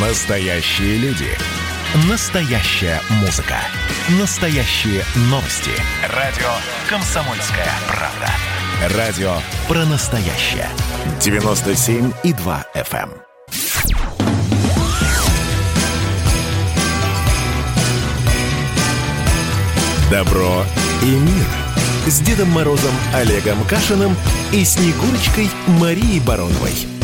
Настоящие люди. Настоящая музыка. Настоящие новости. Радио «Комсомольская правда». Радио про настоящее. 97,2 FM. Добро и мир. С Дедом Морозом Олегом Кашиным и Снегурочкой Марией Бароновой.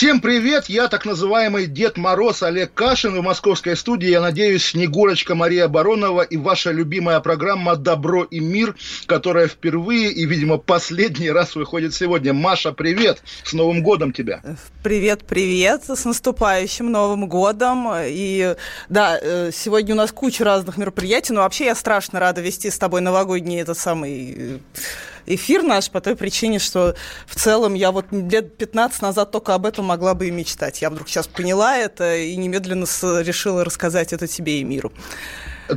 Всем привет, я так называемый Дед Мороз Олег Кашин в московской студии, я надеюсь, Снегурочка Мария Баронова и ваша любимая программа «Добро и мир», которая впервые и, видимо, последний раз выходит сегодня. Маша, привет, с Новым годом тебя! Привет, привет, с наступающим Новым годом. И да, э, сегодня у нас куча разных мероприятий, но вообще я страшно рада вести с тобой новогодний этот самый э, эфир наш по той причине, что в целом я вот лет 15 назад только об этом могла бы и мечтать. Я вдруг сейчас поняла это и немедленно решила рассказать это тебе и миру.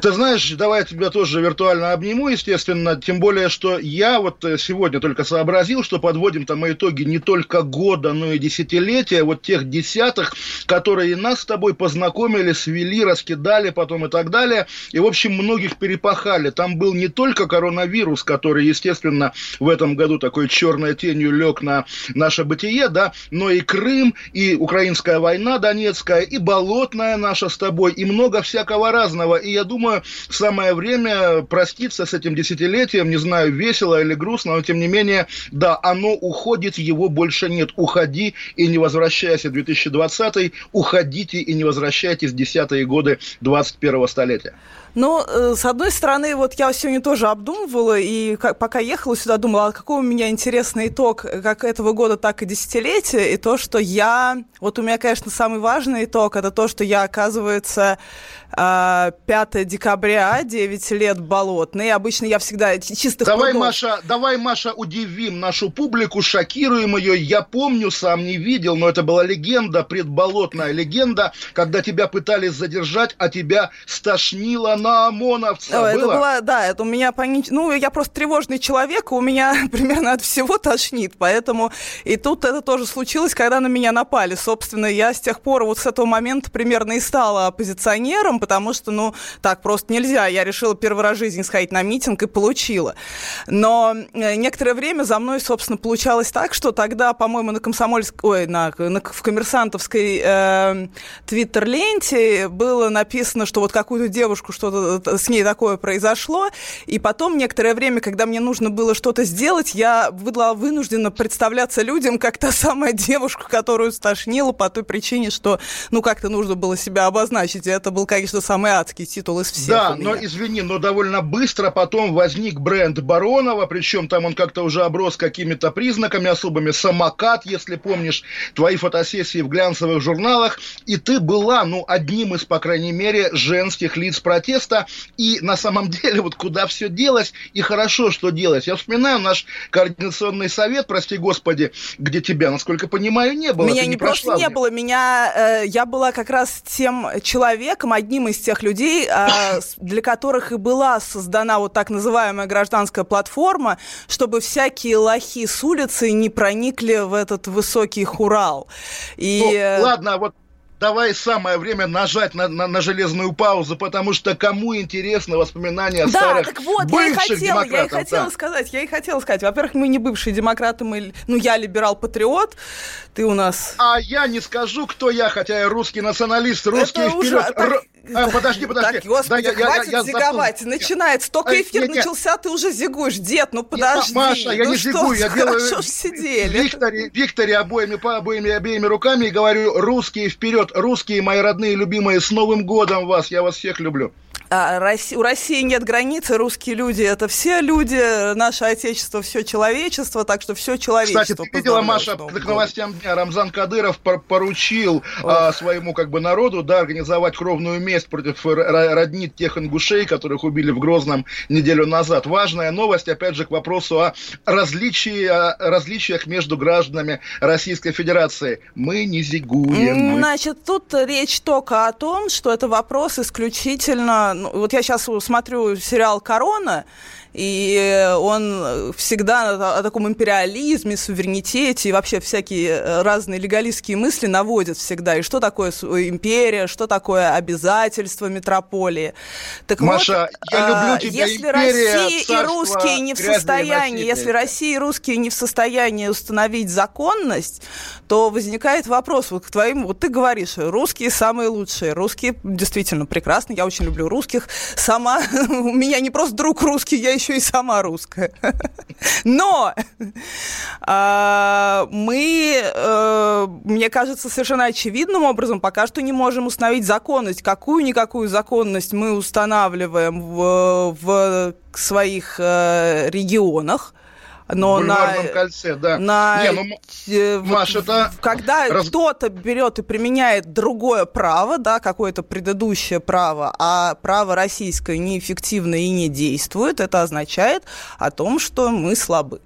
Ты знаешь, давай я тебя тоже виртуально обниму, естественно, тем более, что я вот э, сегодня только сообразил, что подводим там итоги не только года, но и десятилетия, вот тех десятых, которые нас с тобой познакомили, свели, раскидали потом и так далее, и, в общем, многих перепахали. Там был не только коронавирус, который, естественно, в этом году такой черной тенью лег на наше бытие, да, но и Крым, и украинская война Донецкая, и болотная наша с тобой, и много всякого разного, и я думаю, думаю, самое время проститься с этим десятилетием. Не знаю, весело или грустно, но тем не менее, да, оно уходит, его больше нет. Уходи и не возвращайся. 2020 уходите и не возвращайтесь десятые годы 21 столетия. Но, э, с одной стороны, вот я сегодня тоже обдумывала, и пока ехала сюда, думала, а какой у меня интересный итог как этого года, так и десятилетия, и то, что я... Вот у меня, конечно, самый важный итог, это то, что я, оказывается, 5 а, декабря, 9 лет болотный. Обычно я всегда чисто... Давай, прудов... Маша, давай, Маша, удивим нашу публику, шокируем ее. Я помню, сам не видел, но это была легенда, предболотная легенда, когда тебя пытались задержать, а тебя стошнило на ОМОНовца. О, это было? да, это у меня панич... Ну, я просто тревожный человек, у меня примерно от всего тошнит, поэтому и тут это тоже случилось, когда на меня напали. Собственно, я с тех пор вот с этого момента примерно и стала оппозиционером, потому что, ну, так просто нельзя. Я решила первый раз в жизни сходить на митинг и получила. Но э, некоторое время за мной, собственно, получалось так, что тогда, по-моему, на комсомольской, ой, на, на, в коммерсантовской э, твиттер-ленте было написано, что вот какую-то девушку что что-то с ней такое произошло. И потом некоторое время, когда мне нужно было что-то сделать, я была вынуждена представляться людям как та самая девушка, которую стошнила по той причине, что, ну, как-то нужно было себя обозначить. И это был, конечно, самый адский титул из всех. Да, но извини, но довольно быстро потом возник бренд Баронова, причем там он как-то уже оброс какими-то признаками особыми. Самокат, если помнишь, твои фотосессии в глянцевых журналах. И ты была, ну, одним из, по крайней мере, женских лиц протеста протеста, и на самом деле вот куда все делось, и хорошо, что делось. Я вспоминаю наш координационный совет, прости господи, где тебя, насколько понимаю, не было. Меня не, не просто не было, меня, э, я была как раз тем человеком, одним из тех людей, э, для которых и была создана вот так называемая гражданская платформа, чтобы всякие лохи с улицы не проникли в этот высокий хурал. И... Ну, э, ладно, вот давай самое время нажать на, на, на железную паузу, потому что кому интересно воспоминания да, старых так вот, бывших я и хотела, я и хотела да. сказать, я и хотела сказать. Во-первых, мы не бывшие демократы, мы, ну, я либерал-патриот, ты у нас... А я не скажу, кто я, хотя я русский националист, русский вперед. Уже, так... А, подожди, подожди. Так, господи, да, хватит я, я, зиговать. Я Начинается. Только эфир нет, начался, ты уже зигуешь. Дед, ну подожди. Маша, я ну не зигую, я делаю... Сидели. Викторе, Викторе обоими, по обоими, обеими руками и говорю, русские вперед, русские, мои родные, любимые, с Новым годом вас, я вас всех люблю. А, у России нет границы, русские люди – это все люди, наше отечество – все человечество, так что все человечество. Кстати, ты видела, Маша, к новостям дня Рамзан Кадыров поручил а, своему как бы народу да, организовать кровную месть против родни тех ингушей, которых убили в Грозном неделю назад. Важная новость, опять же, к вопросу о различии, о различиях между гражданами Российской Федерации. Мы не зигуем. Значит, тут речь только о том, что это вопрос исключительно ну, вот я сейчас смотрю сериал «Корона», и он всегда о таком империализме, суверенитете и вообще всякие разные легалистские мысли наводит всегда. И что такое империя, что такое обязательства метрополии. Так Маша, вот, я люблю тебя, если империя, Россия и русские не в состоянии, если Россия и русские не в состоянии установить законность, то возникает вопрос вот к твоим, вот ты говоришь, русские самые лучшие, русские действительно прекрасны, я очень люблю русских, сама, у меня не просто друг русский, я еще и сама русская. Но а, мы, а, мне кажется, совершенно очевидным образом пока что не можем установить законность. Какую-никакую законность мы устанавливаем в, в своих э, регионах но на, кольце, да. На, Не, ну, Маш, вот, это... Когда раз... кто-то берет и применяет другое право, да, какое-то предыдущее право, а право российское неэффективно и не действует, это означает о том, что мы слабы.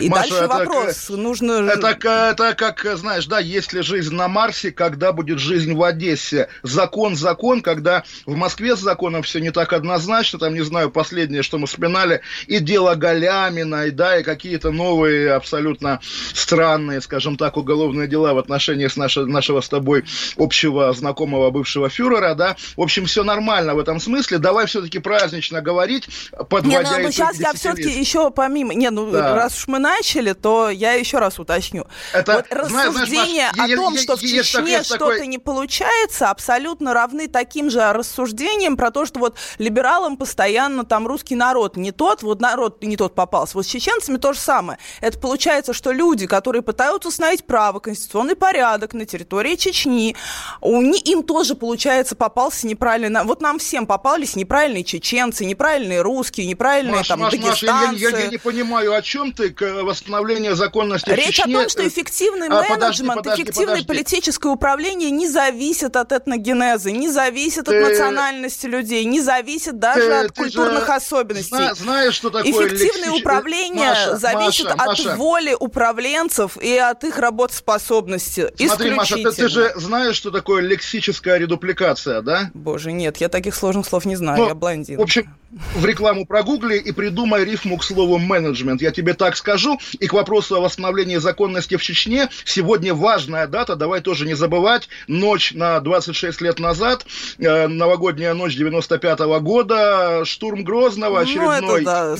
И Маша, дальше это вопрос. Как, Нужно... это, это как, знаешь, да, есть ли жизнь на Марсе, когда будет жизнь в Одессе. Закон, закон, когда в Москве с законом все не так однозначно, там, не знаю, последнее, что мы вспоминали, и дело Галямина, и, да, и какие-то новые, абсолютно странные, скажем так, уголовные дела в отношении с наше, нашего с тобой общего знакомого бывшего фюрера, да. В общем, все нормально в этом смысле. Давай все-таки празднично говорить, подводя Не, ну, ну сейчас я все-таки еще помимо... Не, ну, да. раз уж мы начали, то я еще раз уточню. Это, вот рассуждения знаешь, Маш, о том, я, что в Чечне что-то такой... не получается, абсолютно равны таким же рассуждениям про то, что вот либералам постоянно там русский народ не тот, вот народ не тот попался. Вот с чеченцами то же самое. Это получается, что люди, которые пытаются установить право, конституционный порядок на территории Чечни, у них, им тоже, получается, попался неправильный... Вот нам всем попались неправильные чеченцы, неправильные русские, неправильные Маш, там Маш, дагестанцы. Маш, я, я, я не понимаю, о чем ты, восстановления законности Речь Чечне... о том, что эффективный а, менеджмент, подожди, эффективное подожди. политическое управление не зависит от этногенеза, не зависит ты... от национальности людей, не зависит даже ты, от ты культурных же особенностей. Зна- знаешь, что такое Эффективное лексич... управление Маша, зависит Маша, от Маша. воли управленцев и от их работоспособности. Смотри, Маша, ты, ты же знаешь, что такое лексическая редупликация, да? Боже, нет, я таких сложных слов не знаю, ну, я блондин. В общем, в рекламу прогугли и придумай рифму к слову менеджмент. Я тебе так скажу. И к вопросу о восстановлении законности в Чечне. Сегодня важная дата, давай тоже не забывать. Ночь на 26 лет назад, э, новогодняя ночь 95 -го года, штурм Грозного, очередной, ну, да,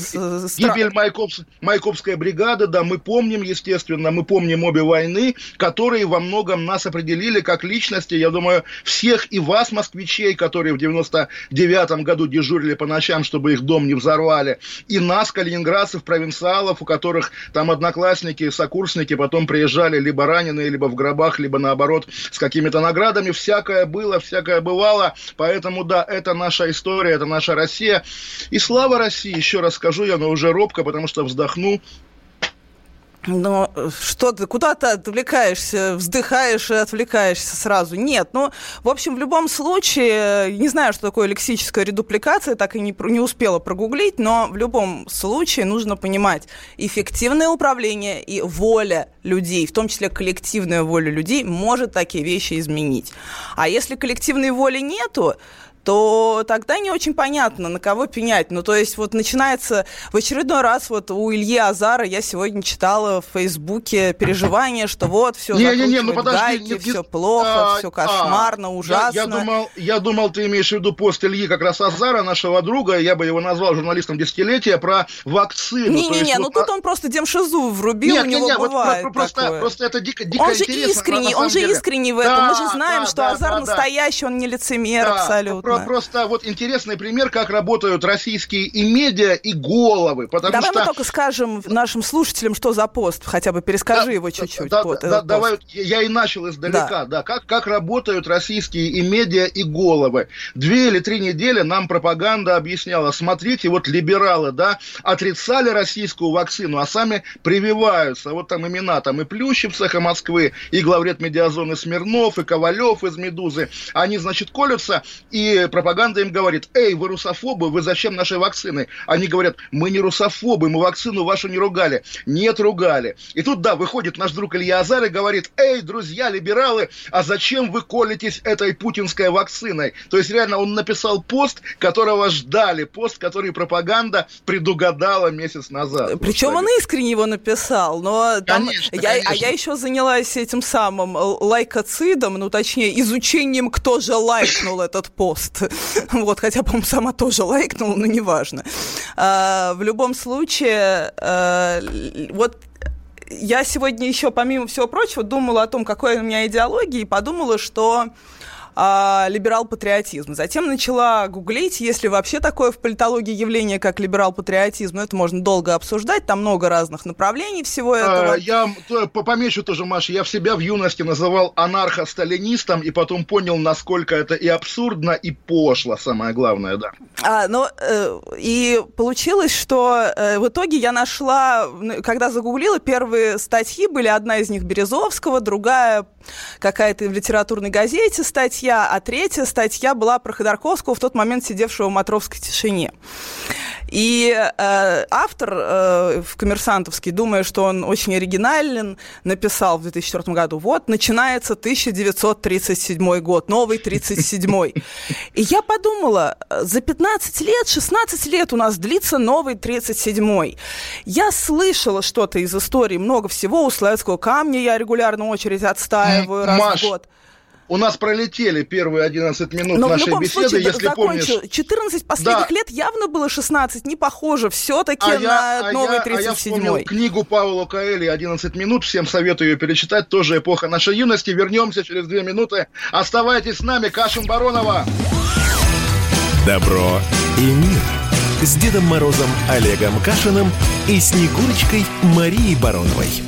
гибель Майкопс, Майкопской бригады. Да, мы помним, естественно, мы помним обе войны, которые во многом нас определили как личности. Я думаю, всех и вас, москвичей, которые в 99 году дежурили по ночам властям, чтобы их дом не взорвали, и нас, калининградцев, провинциалов, у которых там одноклассники, сокурсники потом приезжали либо раненые, либо в гробах, либо наоборот с какими-то наградами. Всякое было, всякое бывало. Поэтому, да, это наша история, это наша Россия. И слава России, еще раз скажу я, но уже робко, потому что вздохну, но что ты, куда ты отвлекаешься, вздыхаешь и отвлекаешься сразу? Нет, ну, в общем, в любом случае, не знаю, что такое лексическая редупликация, так и не, не успела прогуглить, но в любом случае нужно понимать, эффективное управление и воля людей, в том числе коллективная воля людей, может такие вещи изменить. А если коллективной воли нету, то тогда не очень понятно, на кого пенять. Ну, то есть вот начинается в очередной раз вот у Ильи Азара я сегодня читала в Фейсбуке переживание, что вот все не, не, не, ну, подожди, гайки, не, все плохо, а, все кошмарно, а, ужасно. Я, я, думал, я думал, ты имеешь в виду пост Ильи как раз Азара, нашего друга, я бы его назвал журналистом десятилетия, про вакцину. Не-не-не, ну вот, тут он просто демшизу врубил, нет, у него не, бывает вот, просто, такое. просто это дико, дико Он же искренний, он же искренний в этом. Да, Мы же знаем, да, что да, Азар да, настоящий, он не лицемер да, абсолютно. Про, просто вот интересный пример, как работают российские и медиа, и головы. Потому давай что... мы только скажем нашим слушателям, что за пост, хотя бы перескажи да, его чуть-чуть. Да, да, да, давай, я и начал издалека, да, да как, как работают российские и медиа, и головы. Две или три недели нам пропаганда объясняла, смотрите, вот либералы, да, отрицали российскую вакцину, а сами прививаются. Вот там имена, там и Плющевцах, и Москвы, и главред медиазоны Смирнов, и Ковалев из «Медузы». Они, значит, колются, и И пропаганда им говорит, эй, вы русофобы, вы зачем наши вакцины? Они говорят, мы не русофобы, мы вакцину вашу не ругали. Нет, ругали. И тут, да, выходит наш друг Илья Азар и говорит, эй, друзья, либералы, а зачем вы колитесь этой путинской вакциной? То есть, реально, он написал пост, которого ждали, пост, который пропаганда предугадала месяц назад. Причем он искренне его написал, но там конечно, я, конечно. а я еще занялась этим самым лайкоцидом, ну, точнее, изучением, кто же лайкнул этот пост. Вот, хотя, по-моему, сама тоже лайкнула, но неважно. А, в любом случае, а, вот я сегодня еще, помимо всего прочего, думала о том, какой у меня идеология, и подумала, что а, либерал-патриотизм. Затем начала гуглить, есть ли вообще такое в политологии явление, как либерал-патриотизм. Ну, это можно долго обсуждать, там много разных направлений всего а, этого. А, я помечу тоже, Маша, я в себя в юности называл анархо-сталинистом, и потом понял, насколько это и абсурдно, и пошло, самое главное, да. А, ну, э, и получилось, что э, в итоге я нашла, когда загуглила, первые статьи были, одна из них Березовского, другая какая-то в литературной газете статья, а третья статья была про Ходорковского, в тот момент сидевшего в Матровской тишине. И э, автор э, в «Коммерсантовский», думая, что он очень оригинален, написал в 2004 году, вот, начинается 1937 год, новый 37-й. И я подумала, за 15 лет, 16 лет у нас длится новый 37-й. Я слышала что-то из истории, много всего, у Славянского камня я регулярно очередь отстаиваю раз Маш, в год. У нас пролетели первые 11 минут Но нашей в любом беседы, случае, если закончу. помнишь. 14 последних да. лет явно было 16, не похоже все-таки а на я, новый 37-й. А я вспомнил книгу Паула Каэли «11 минут», всем советую ее перечитать, тоже эпоха нашей юности. Вернемся через две минуты. Оставайтесь с нами, Кашин Баронова. Добро и мир с Дедом Морозом Олегом Кашиным и Снегурочкой Марией Бароновой.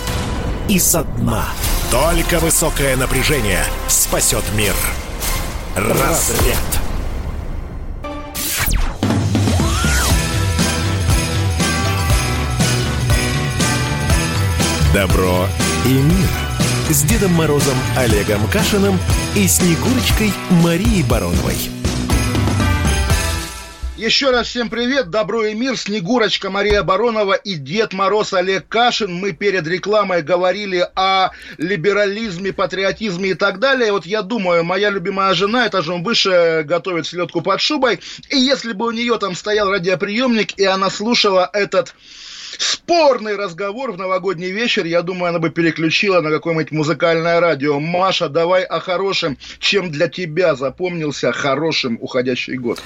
и со дна. Только высокое напряжение спасет мир. Разряд. Добро и мир. С Дедом Морозом Олегом Кашиным и Снегурочкой Марией Бароновой. Еще раз всем привет, добро и мир, Снегурочка Мария Баронова и Дед Мороз Олег Кашин. Мы перед рекламой говорили о либерализме, патриотизме и так далее. Вот я думаю, моя любимая жена этажом выше готовит селедку под шубой. И если бы у нее там стоял радиоприемник, и она слушала этот спорный разговор в новогодний вечер, я думаю, она бы переключила на какое-нибудь музыкальное радио. Маша, давай о хорошем. Чем для тебя запомнился хорошим уходящий год?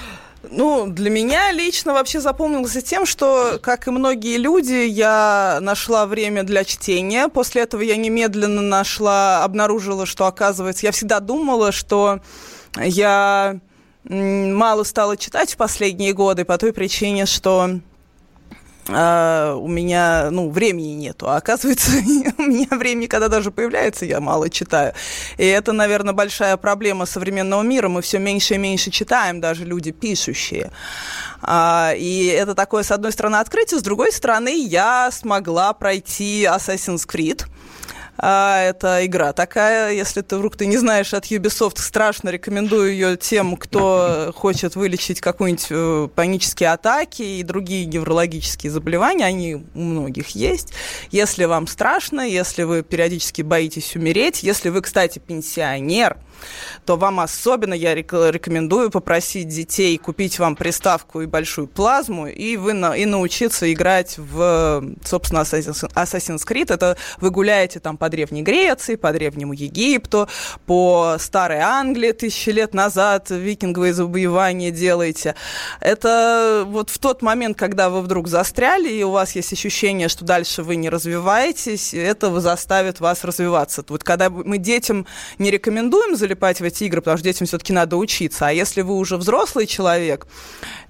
Ну, для меня лично вообще запомнился тем, что, как и многие люди, я нашла время для чтения. После этого я немедленно нашла, обнаружила, что, оказывается, я всегда думала, что я мало стала читать в последние годы по той причине, что а, у меня, ну, времени нету. А оказывается, у меня времени, когда даже появляется, я мало читаю. И это, наверное, большая проблема современного мира. Мы все меньше и меньше читаем, даже люди пишущие. А, и это такое, с одной стороны, открытие, с другой стороны, я смогла пройти Assassin's Creed – а, это игра такая, если ты вдруг ты не знаешь от Ubisoft, страшно рекомендую ее тем, кто хочет вылечить какую-нибудь э, панические атаки и другие неврологические заболевания, они у многих есть. Если вам страшно, если вы периодически боитесь умереть, если вы, кстати, пенсионер, то вам особенно я рекомендую попросить детей купить вам приставку и большую плазму, и вы на, и научиться играть в, собственно, Assassin's Creed. Это вы гуляете там по по Древней Греции, по Древнему Египту, по Старой Англии тысячи лет назад викинговые завоевания делаете. Это вот в тот момент, когда вы вдруг застряли, и у вас есть ощущение, что дальше вы не развиваетесь, это заставит вас развиваться. Вот когда мы детям не рекомендуем залипать в эти игры, потому что детям все-таки надо учиться, а если вы уже взрослый человек,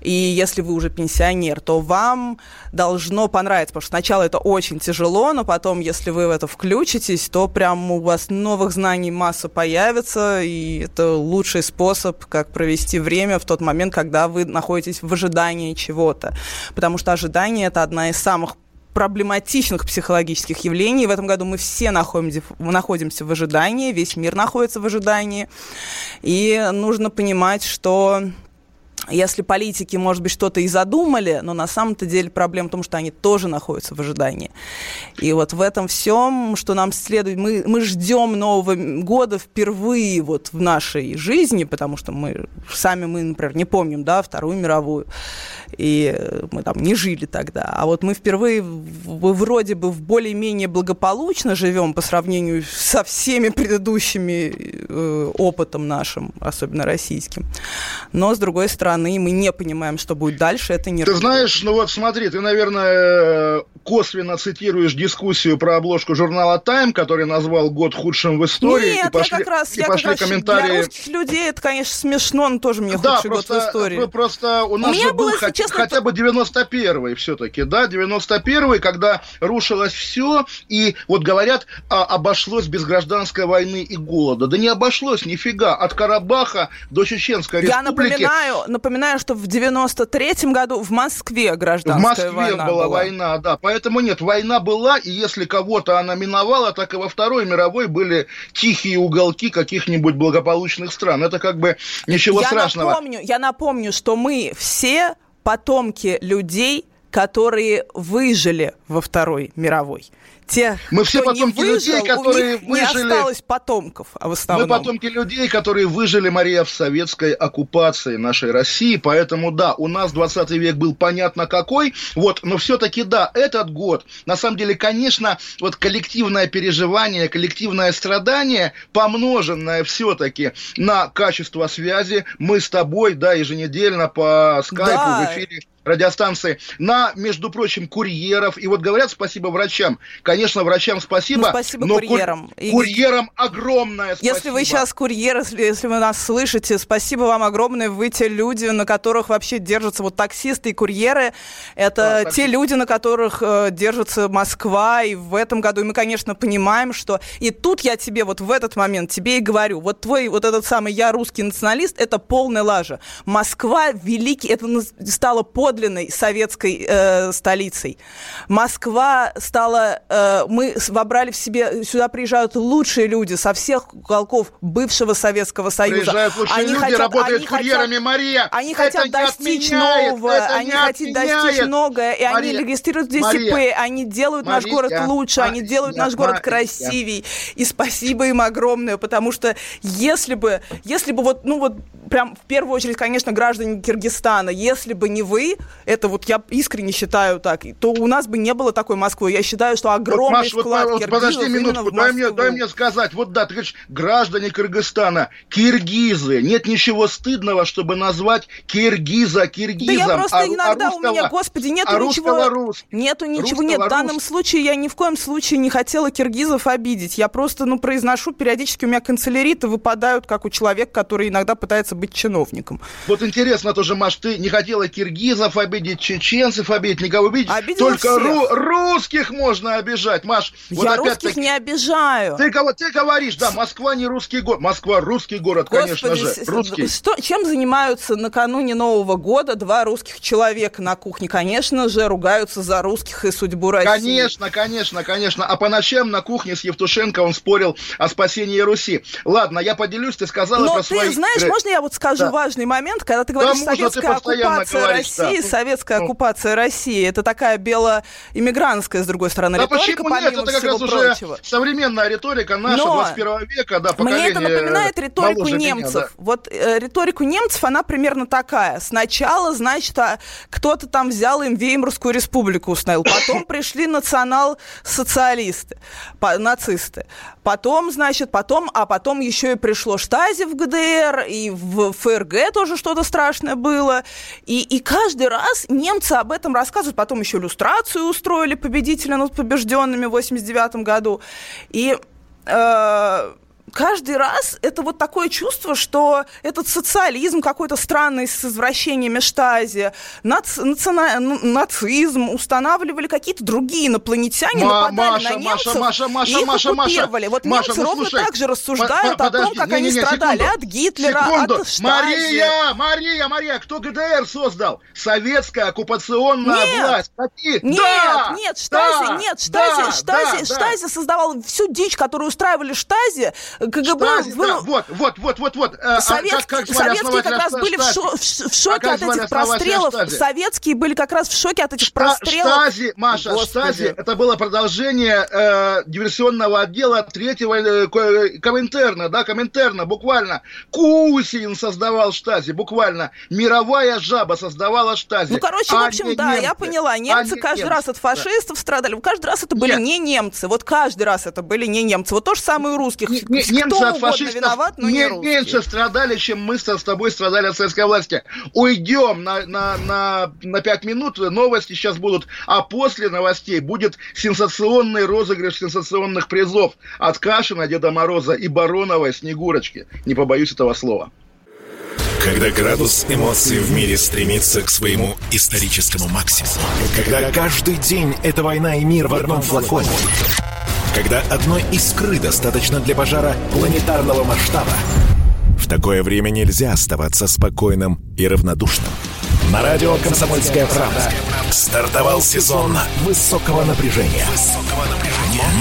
и если вы уже пенсионер, то вам должно понравиться, потому что сначала это очень тяжело, но потом, если вы в это включитесь, то прям у вас новых знаний масса появится, и это лучший способ, как провести время в тот момент, когда вы находитесь в ожидании чего-то. Потому что ожидание – это одна из самых проблематичных психологических явлений. В этом году мы все находимся, находимся в ожидании, весь мир находится в ожидании. И нужно понимать, что если политики, может быть, что-то и задумали, но на самом-то деле проблема в том, что они тоже находятся в ожидании. И вот в этом всем, что нам следует, мы, мы ждем Нового года впервые вот в нашей жизни, потому что мы сами, мы, например, не помним, да, Вторую мировую, и мы там не жили тогда. А вот мы впервые в, вроде бы в более-менее благополучно живем по сравнению со всеми предыдущими э, опытом нашим, особенно российским. Но, с другой стороны, стороны, мы не понимаем, что будет дальше, это не... Ты знаешь, ну вот смотри, ты, наверное, косвенно цитируешь дискуссию про обложку журнала Time, который назвал год худшим в истории. Нет, и пошли, я как раз, и я пошли как раз комментарии... для русских людей это, конечно, смешно, но тоже мне да, худший просто, год в истории. просто у нас у же был хотя, честно, хотя бы 91-й все-таки, да, 91-й, когда рушилось все, и вот говорят, а, обошлось без гражданской войны и голода. Да не обошлось нифига, от Карабаха до Чеченской республики. Я напоминаю, напоминаю, что в 93-м году в Москве гражданская война В Москве война была, была война, да. Поэтому нет, война была, и если кого-то она миновала, так и во Второй мировой были тихие уголки каких-нибудь благополучных стран. Это как бы ничего я страшного. Напомню, я напомню, что мы все потомки людей, которые выжили во Второй мировой те, мы все потомки выжил, людей, которые у них выжили. Не осталось потомков, а в основном. Мы потомки людей, которые выжили, Мария, в советской оккупации нашей России. Поэтому, да, у нас 20 век был понятно какой. Вот, но все-таки, да, этот год, на самом деле, конечно, вот коллективное переживание, коллективное страдание, помноженное все-таки на качество связи, мы с тобой, да, еженедельно по скайпу да. в эфире радиостанции, на, между прочим, курьеров. И вот говорят спасибо врачам. Конечно, врачам спасибо. Ну, спасибо но курьерам. Кур- курьерам огромное спасибо. Если вы сейчас курьер, если вы нас слышите, спасибо вам огромное. Вы те люди, на которых вообще держатся вот таксисты и курьеры. Это да, те люди, на которых э, держится Москва. И в этом году и мы, конечно, понимаем, что... И тут я тебе вот в этот момент тебе и говорю, вот твой вот этот самый «я русский националист» — это полная лажа. Москва великий, это стало под подлинной советской э, столицей. Москва стала... Э, мы вобрали в себе... Сюда приезжают лучшие люди со всех уголков бывшего Советского Союза. Приезжают лучшие они люди, хотят, работают они курьерами, хотят, Мария. Они это хотят достичь отменяет, нового, они хотят достичь многое, и Мария, они регистрируют здесь Мария, ИП, они делают Мария, наш город лучше, Мария, они делают наш город красивей. И спасибо им огромное, потому что если бы, если бы вот, ну вот прям в первую очередь, конечно, граждане Киргизстана, если бы не вы, это вот я искренне считаю так, то у нас бы не было такой Москвы. Я считаю, что огромный вот, Маш, вклад вот, Подожди минутку, дай мне, дай мне сказать. Вот да, ты говоришь, граждане Кыргызстана, киргизы. Нет ничего стыдного, чтобы назвать киргиза киргизом. Да я просто а, иногда а русского, у меня, господи, нету а ничего. Рус... Нету ничего, нет. В данном случае я ни в коем случае не хотела киргизов обидеть. Я просто, ну, произношу, периодически у меня канцеляриты выпадают, как у человека, который иногда пытается быть чиновником. Вот интересно тоже, Маш, ты не хотела киргизов обидеть, чеченцев обидеть, никого обидеть. Обидела Только ру- русских можно обижать, Маш. Вот Я русских не обижаю. Ты, кого, ты говоришь, да, Москва не русский город. Москва русский город, Господи, конечно же. Русский. Что, чем занимаются накануне Нового года два русских человека на кухне? Конечно же, ругаются за русских и судьбу России. Конечно, конечно, конечно. А по ночам на кухне с Евтушенко он спорил о спасении Руси. Ладно, я поделюсь, ты сказала Но про ты свои... знаешь, можно я вот скажу да. важный момент, когда ты говоришь, да, советская оккупация говорить, России, да, советская оккупация России. Это такая белоиммигрантская, с другой стороны, да риторика, почему нет? Это как раз прочего. уже современная риторика наша, Но 21 века, да, Мне это напоминает риторику немцев. Меня, да. Вот э, риторику немцев, она примерно такая. Сначала, значит, а, кто-то там взял им Веймарскую республику установил. Потом пришли национал-социалисты, нацисты. Потом, значит, потом, а потом еще и пришло штази в ГДР, и в ФРГ тоже что-то страшное было. И, и каждый раз немцы об этом рассказывают. Потом еще иллюстрацию устроили победителя над побежденными в 89 году. И э, каждый раз это вот такое чувство, что этот социализм какой-то странный с извращениями штази, нац, наци, нацизм устанавливали какие-то другие инопланетяне, Ма- нападали Маша, на немцев Маша, Маша, и их Маша, оккупировали. Вот Маша, немцы ну, ровно слушай, так же рассуждают о том, как не, они не, не, страдали секунду, от Гитлера, секунду. от штази. Мария, Мария, Мария, кто ГДР создал? Советская оккупационная нет, власть. Какие? Нет, да, нет, штази, да, нет, штази, да, штази, да, штази да. создавал всю дичь, которую устраивали штази. КГБ штази, был... да, вот, вот, вот, вот, вот. Совет... а как, как советские как раз были в, шо... в шоке а от этих прострелов. Советские были как раз в шоке от этих Шта... прострелов. Штази, Маша, Господи. Штази, это было продолжение э, диверсионного отдела третьего э, Коминтерна, да, Коминтерна, буквально. Кусин создавал Штази, буквально. Мировая жаба создавала Штази. Ну, короче, а в общем, да, немцы. я поняла. Немцы а каждый немцы. раз от фашистов да. страдали. Каждый раз это были Нет. не немцы. Вот каждый раз это были не немцы. Вот то же самое у русских. Не, не, немцы от фашистов виноват, но не, не меньше страдали, чем мы с тобой страдали от советской власти. Уйдем на, на, на, на 5 минут, новости сейчас будут, а после новостей будет сенсационный розыгрыш сенсационных призов от Кашина, Деда Мороза и Баронова Снегурочки. Не побоюсь этого слова. Когда градус эмоций в мире стремится к своему историческому максимуму. Когда каждый день это война и мир в одном флаконе. Когда одной искры достаточно для пожара планетарного масштаба. В такое время нельзя оставаться спокойным и равнодушным. На радио «Комсомольская правда» стартовал сезон высокого напряжения.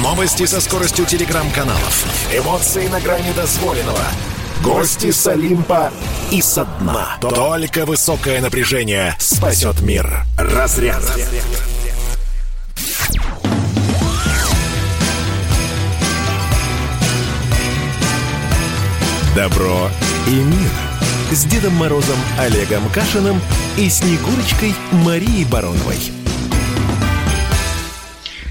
Новости со скоростью телеграм-каналов. Эмоции на грани дозволенного. Гости с Олимпа и со дна. Только высокое напряжение спасет мир. Разряд. Добро и мир. С Дедом Морозом Олегом Кашиным и Снегурочкой Марией Бароновой.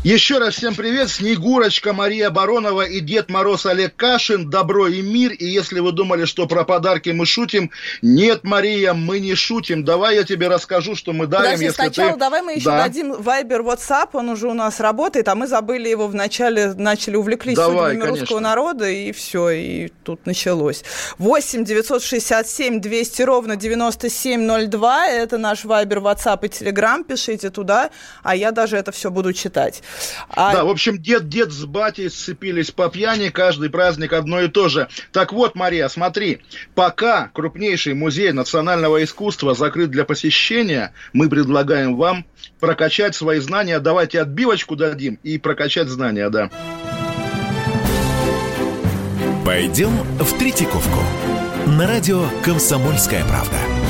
Еще раз всем привет. Снегурочка Мария Баронова и Дед Мороз Олег Кашин. Добро и мир. И если вы думали, что про подарки мы шутим, нет, Мария, мы не шутим. Давай я тебе расскажу, что мы дарим. Подожди, если сначала ты... давай мы еще да. дадим Вайбер, WhatsApp. Он уже у нас работает, а мы забыли его вначале, начали увлеклись давай, судьбами конечно. русского народа, и все, и тут началось. 8 967 200 ровно 9702. Это наш Вайбер, WhatsApp и Telegram. Пишите туда, а я даже это все буду читать. А... Да, в общем, дед, дед с батей сцепились по пьяни, каждый праздник одно и то же. Так вот, Мария, смотри, пока крупнейший музей национального искусства закрыт для посещения, мы предлагаем вам прокачать свои знания. Давайте отбивочку дадим и прокачать знания, да. Пойдем в Третьяковку. На радио «Комсомольская правда».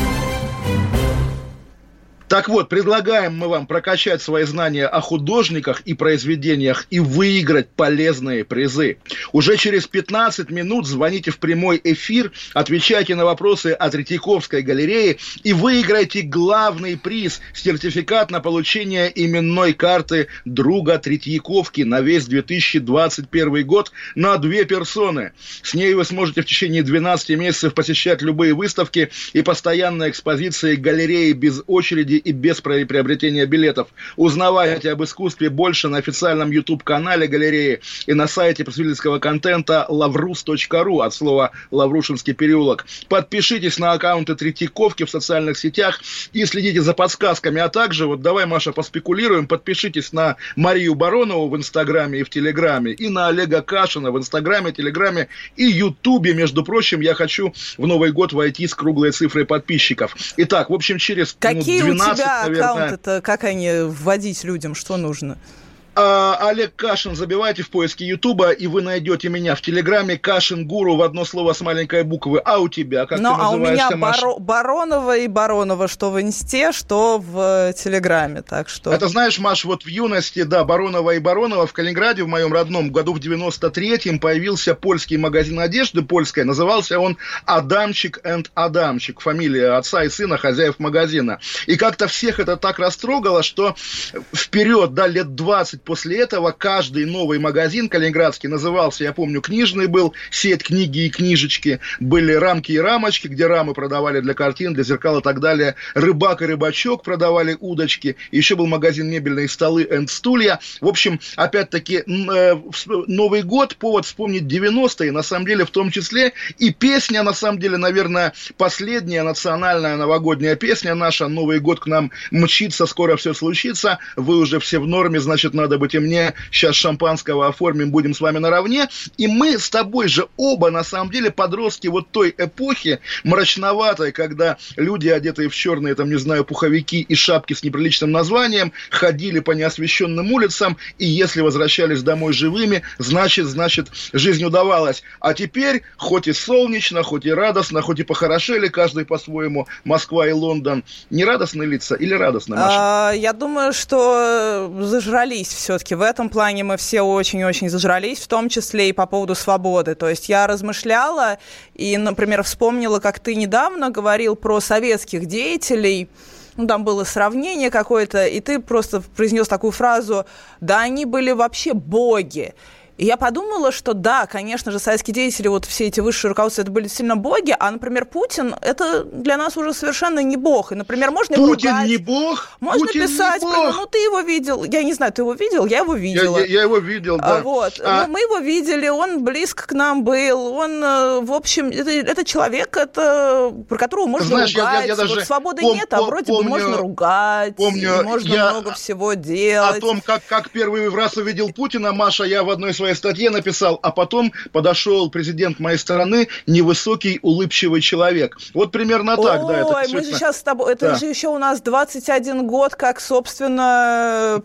Так вот, предлагаем мы вам прокачать свои знания о художниках и произведениях и выиграть полезные призы. Уже через 15 минут звоните в прямой эфир, отвечайте на вопросы о Третьяковской галерее и выиграйте главный приз – сертификат на получение именной карты друга Третьяковки на весь 2021 год на две персоны. С ней вы сможете в течение 12 месяцев посещать любые выставки и постоянные экспозиции галереи без очереди очереди и без приобретения билетов. Узнавайте об искусстве больше на официальном YouTube-канале галереи и на сайте просветительского контента lavrus.ru от слова «Лаврушинский переулок». Подпишитесь на аккаунты Третьяковки в социальных сетях и следите за подсказками. А также, вот давай, Маша, поспекулируем, подпишитесь на Марию Баронову в Инстаграме и в Телеграме, и на Олега Кашина в Инстаграме, Телеграме и Ютубе. Между прочим, я хочу в Новый год войти с круглой цифрой подписчиков. Итак, в общем, через Какие ну, 12 тебя наверное... аккаунты-то, как они вводить людям, что нужно? А, Олег Кашин, забивайте в поиске Ютуба, и вы найдете меня в Телеграме Кашин Гуру в одно слово с маленькой буквы. А у тебя, как ну, а у меня Баро- Баронова и Баронова, что в Инсте, что в э, Телеграме, так что... Это знаешь, Маш, вот в юности, да, Баронова и Баронова в Калининграде в моем родном году в 93-м появился польский магазин одежды, польская, назывался он Адамчик энд Адамчик, фамилия отца и сына хозяев магазина. И как-то всех это так растрогало, что вперед, да, лет 20 после этого каждый новый магазин калининградский назывался, я помню, книжный был, сеть книги и книжечки, были рамки и рамочки, где рамы продавали для картин, для зеркал и так далее, рыбак и рыбачок продавали удочки, еще был магазин мебельные столы и стулья. В общем, опять-таки, э, Новый год, повод вспомнить 90-е, на самом деле, в том числе, и песня, на самом деле, наверное, последняя национальная новогодняя песня наша, Новый год к нам мчится, скоро все случится, вы уже все в норме, значит, надо надо и мне. Сейчас шампанского оформим, будем с вами наравне. И мы с тобой же оба, на самом деле, подростки вот той эпохи, мрачноватой, когда люди, одетые в черные, там, не знаю, пуховики и шапки с неприличным названием, ходили по неосвещенным улицам, и если возвращались домой живыми, значит, значит, жизнь удавалась. А теперь, хоть и солнечно, хоть и радостно, хоть и похорошели, каждый по-своему, Москва и Лондон, не радостные лица или радостно, Маша? А, я думаю, что зажрались все-таки в этом плане мы все очень-очень зажрались, в том числе и по поводу свободы. То есть я размышляла и, например, вспомнила, как ты недавно говорил про советских деятелей, ну, там было сравнение какое-то, и ты просто произнес такую фразу, да они были вообще боги. И я подумала, что да, конечно же, советские деятели, вот все эти высшие руководства, это были сильно боги, а, например, Путин, это для нас уже совершенно не бог. И, например, можно Путин ругать, не бог? Можно Путин писать, не бог. ну ты его видел, я не знаю, ты его видел, я его видела. Я, я, я его видел, да. А, вот, а... ну, мы его видели, он близко к нам был, он, э, в общем, это, это человек, это, про которого можно Знаешь, ругать. Я, я, я даже вот свободы пом- нет, а вроде помню, бы можно ругать, помню, можно я много всего делать. О том, как, как первый раз увидел Путина, Маша, я в одной своей статье написал, а потом подошел президент моей страны, невысокий, улыбчивый человек. Вот примерно так, Ой, да. Это мы же сейчас с тобой, это да. же еще у нас 21 год, как, собственно,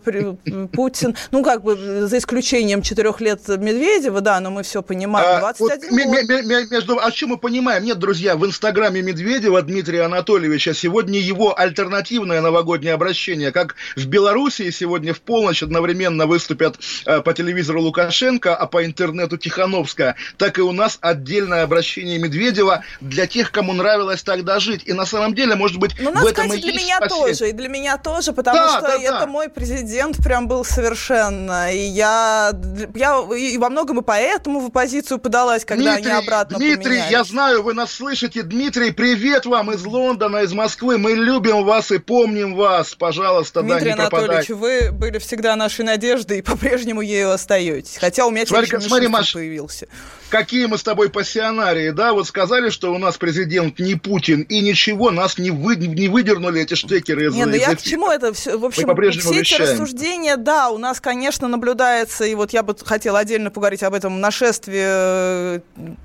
Путин, ну, как бы, за исключением четырех лет Медведева, да, но мы все понимаем, 21 а, вот, год. Между, а что мы понимаем? Нет, друзья, в инстаграме Медведева Дмитрия Анатольевича сегодня его альтернативное новогоднее обращение, как в Белоруссии сегодня в полночь одновременно выступят э, по телевизору Лукашенко, а по интернету Тихановская, так и у нас отдельное обращение Медведева для тех, кому нравилось тогда жить. И на самом деле, может быть, ну, в этом сказать, и для есть меня спасение. тоже, и для меня тоже, потому да, что да, это да. мой президент прям был совершенно. И я, я и во многом и поэтому в оппозицию подалась, когда Дмитрий, они обратно Дмитрий, поменялись. я знаю, вы нас слышите. Дмитрий, привет вам из Лондона, из Москвы. Мы любим вас и помним вас. Пожалуйста, Дмитрий да, не Анатольевич, пропадайте. вы были всегда нашей надеждой и по-прежнему ею остаетесь. Хотя у меня Смотри, теперь смотри, Маш, появился. Какие мы с тобой пассионарии, да? Вот сказали, что у нас президент не Путин, и ничего, нас не, вы, не выдернули эти штекеры из Не, ну из я к эфира. чему это все? В общем, по-прежнему все эти вещаем. рассуждения, да, у нас, конечно, наблюдается, и вот я бы хотела отдельно поговорить об этом нашествии э,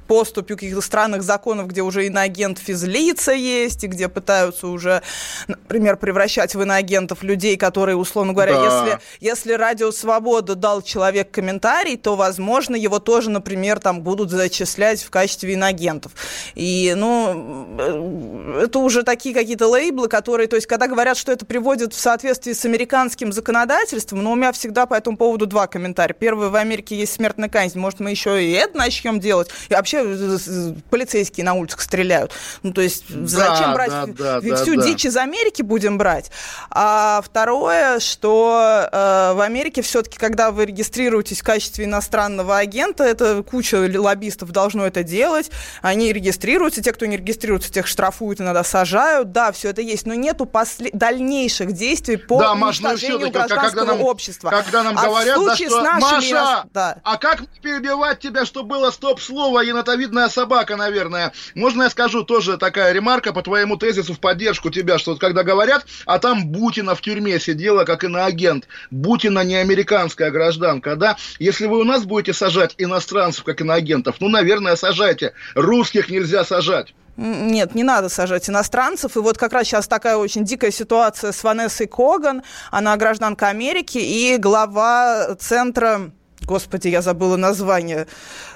поступью каких-то странных законов, где уже иноагент физлица есть, и где пытаются уже, например, превращать в иноагентов людей, которые, условно говоря, Да. если, если Радио Свобода дал человек комментарий, то, возможно, его тоже, например, там будут зачислять в качестве иноагентов. И, ну, э, это уже такие какие-то лейблы, которые, то есть, когда говорят, что это приводит в соответствии с американским законодательством, но у меня всегда по этому поводу два комментария. Первый, в Америке есть смертная казнь, может, мы еще и это начнем делать? И вообще э, э, полицейские на улицах стреляют. Ну, то есть, зачем брать да, да, да, всю да. дичь из Америки будем брать? А второе, что э, в Америке все-таки, когда вы регистрируетесь в качестве иностранного агента, это куча лоббистов должно это делать, они регистрируются, те, кто не регистрируется, тех штрафуют, иногда сажают, да, все это есть, но нету после... дальнейших действий по Да, Маш, ну всё-таки, когда гражданского нам- общества. Когда нам А говорят, да, случае что... с нашими Маша, ино- да. а как перебивать тебя, что было стоп-слово, енотовидная собака, наверное? Можно я скажу тоже такая ремарка по твоему тезису в поддержку тебя, что вот когда говорят, а там Бутина в тюрьме сидела как иноагент. Бутина не американская гражданка, да? Если вы нас будете сажать иностранцев как иноагентов, ну, наверное, сажайте. Русских нельзя сажать. Нет, не надо сажать иностранцев. И вот как раз сейчас такая очень дикая ситуация с Ванессой Коган. Она гражданка Америки и глава центра Господи, я забыла название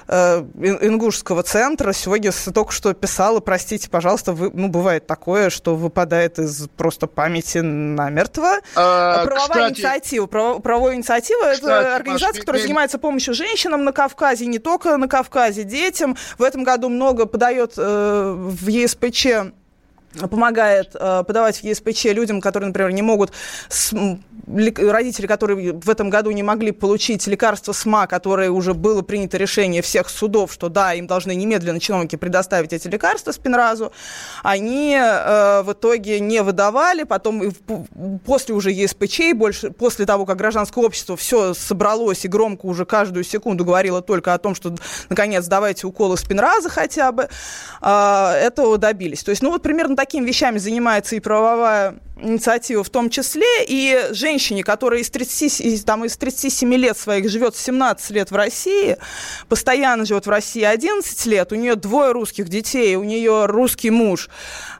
э, ингушского центра. Сегодня только что писала, простите, пожалуйста, вы, ну, бывает такое, что выпадает из просто памяти намертво. А, Правовая кстати, инициатива. Право, правовая инициатива кстати, – это организация, которая занимается помощью женщинам на Кавказе, не только на Кавказе, детям. В этом году много подает э, в ЕСПЧ помогает э, подавать в ЕСПЧ людям, которые, например, не могут, с, родители, которые в этом году не могли получить лекарство СМА, которое уже было принято решение всех судов, что да, им должны немедленно чиновники предоставить эти лекарства Спинразу, они э, в итоге не выдавали, потом после уже ЕСПЧ, больше, после того, как гражданское общество все собралось и громко уже каждую секунду говорило только о том, что, наконец, давайте уколы Спинраза хотя бы, э, этого добились. То есть, ну вот примерно такими вещами занимается и правовая инициатива в том числе, и женщине, которая из, 30, там, из 37 лет своих живет 17 лет в России, постоянно живет в России 11 лет, у нее двое русских детей, у нее русский муж,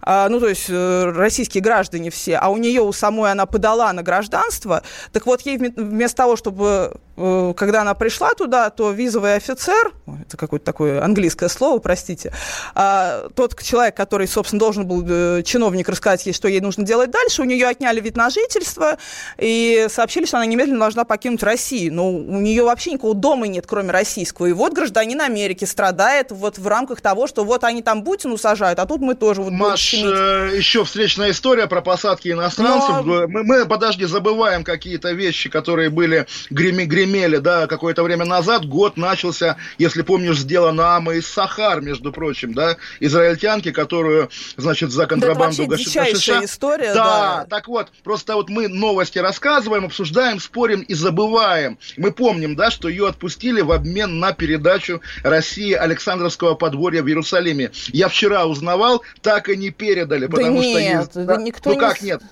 а, ну, то есть э, российские граждане все, а у нее у самой она подала на гражданство, так вот ей вместо того, чтобы, э, когда она пришла туда, то визовый офицер, это какое-то такое английское слово, простите, а, тот человек, который, собственно, должен был, э, чиновник, рассказать ей, что ей нужно делать дальше, Дальше у нее отняли вид на жительство и сообщили, что она немедленно должна покинуть Россию. Но у нее вообще никакого дома нет, кроме российского. И вот гражданин Америки страдает вот в рамках того, что вот они там Путину сажают, а тут мы тоже вот Маш, э, еще встречная история про посадки иностранцев. Но... Мы, мы, подожди, забываем какие-то вещи, которые были греми, гремели, да, какое-то время назад. Год начался, если помнишь, сделано Ама из Сахар, между прочим, да, израильтянки, которую, значит, за контрабанду да, это вообще история, да, да да, так вот, просто вот мы новости рассказываем, обсуждаем, спорим и забываем. Мы помним, да, что ее отпустили в обмен на передачу России Александровского подворья в Иерусалиме. Я вчера узнавал, так и не передали, потому да что... Нет, есть, да, никто ну не... как нет?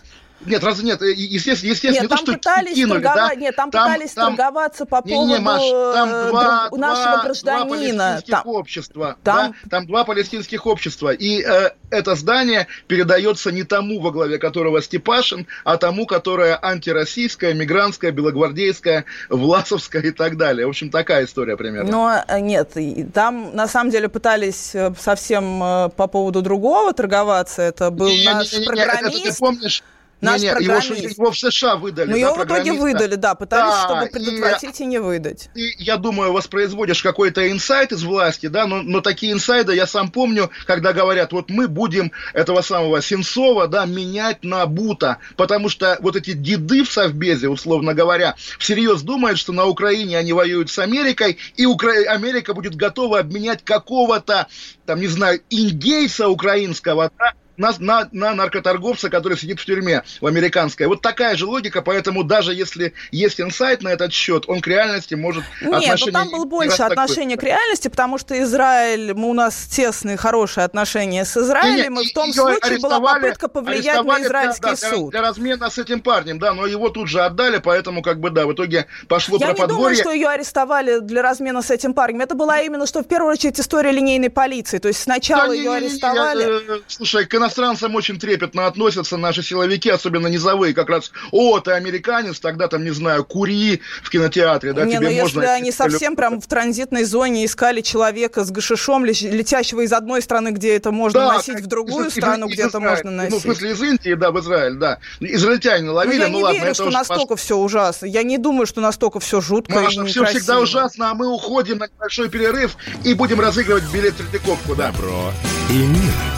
Нет, разве нет? Э, естественно, естественно нет, не там то, пытались кинули, торгова... да? Нет, там, там пытались там... торговаться по не, поводу не, Маш, там э, два, друг... нашего два, гражданина. Два палестинских там... общества. Там... Да? там два палестинских общества. И э, это здание передается не тому, во главе которого Степашин, а тому, которое антироссийское, мигрантское, белогвардейское, власовское и так далее. В общем, такая история примерно. Но э, нет, там на самом деле пытались совсем по поводу другого торговаться. Это был не, наш не, не, не, программист. Это ты помнишь? Наш не, не, его, его в США выдали. Ну, да, его в итоге выдали, да, пытались, да, чтобы предотвратить и, и не выдать. И, я думаю, воспроизводишь какой-то инсайт из власти, да, но, но такие инсайды я сам помню, когда говорят, вот мы будем этого самого Сенцова, да, менять на Бута, потому что вот эти деды в Совбезе, условно говоря, всерьез думают, что на Украине они воюют с Америкой, и Укра... Америка будет готова обменять какого-то, там, не знаю, индейца украинского, да, на, на, на наркоторговца, который сидит в тюрьме, в американской. Вот такая же логика, поэтому даже если есть инсайт на этот счет, он к реальности может Нет, ну там было больше отношения к реальности, потому что Израиль, мы, у нас тесные, хорошие отношения с Израилем, не, не, и в том случае была попытка повлиять на израильский да, да, суд. Для, для размена с этим парнем, да, но его тут же отдали, поэтому как бы, да, в итоге пошло Я про не подворье. думаю, что ее арестовали для размена с этим парнем. Это была именно, что в первую очередь история линейной полиции. То есть сначала да, ее не, не, арестовали. Не, я, э, слушай, иностранцам очень трепетно относятся наши силовики, особенно низовые, как раз, о, ты американец, тогда там, не знаю, кури в кинотеатре, да, не, тебе ну, можно... если они совсем прям в транзитной зоне искали человека с гашишом, летящего из одной страны, где это можно да, носить, в другую из, страну, из, где из это можно носить. Ну, в смысле, из Индии, да, в Израиль, да. Израильтяне ловили, ну, я ну, не ладно, верю, что настолько Маш... все ужасно. Я не думаю, что настолько все жутко Маша, и все всегда ужасно, а мы уходим на небольшой перерыв и будем разыгрывать билет Третьяковку, да. Добро и мир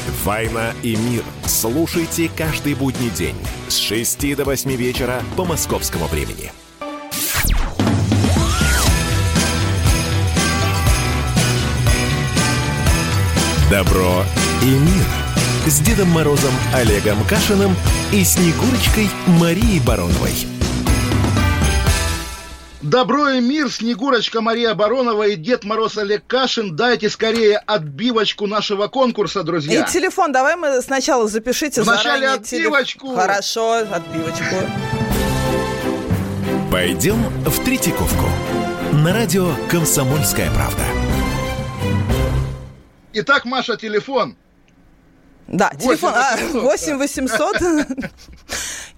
«Война и мир». Слушайте каждый будний день с 6 до 8 вечера по московскому времени. Добро и мир с Дедом Морозом Олегом Кашиным и Снегурочкой Марией Бароновой. Добро и мир, Снегурочка Мария Баронова и Дед Мороз Олег Кашин. Дайте скорее отбивочку нашего конкурса, друзья. И телефон, давай мы сначала запишите Вначале отбивочку. Телеф... Хорошо, отбивочку. Пойдем в Третьяковку. На радио «Комсомольская правда». Итак, Маша, телефон. Да, 8 телефон 8 800.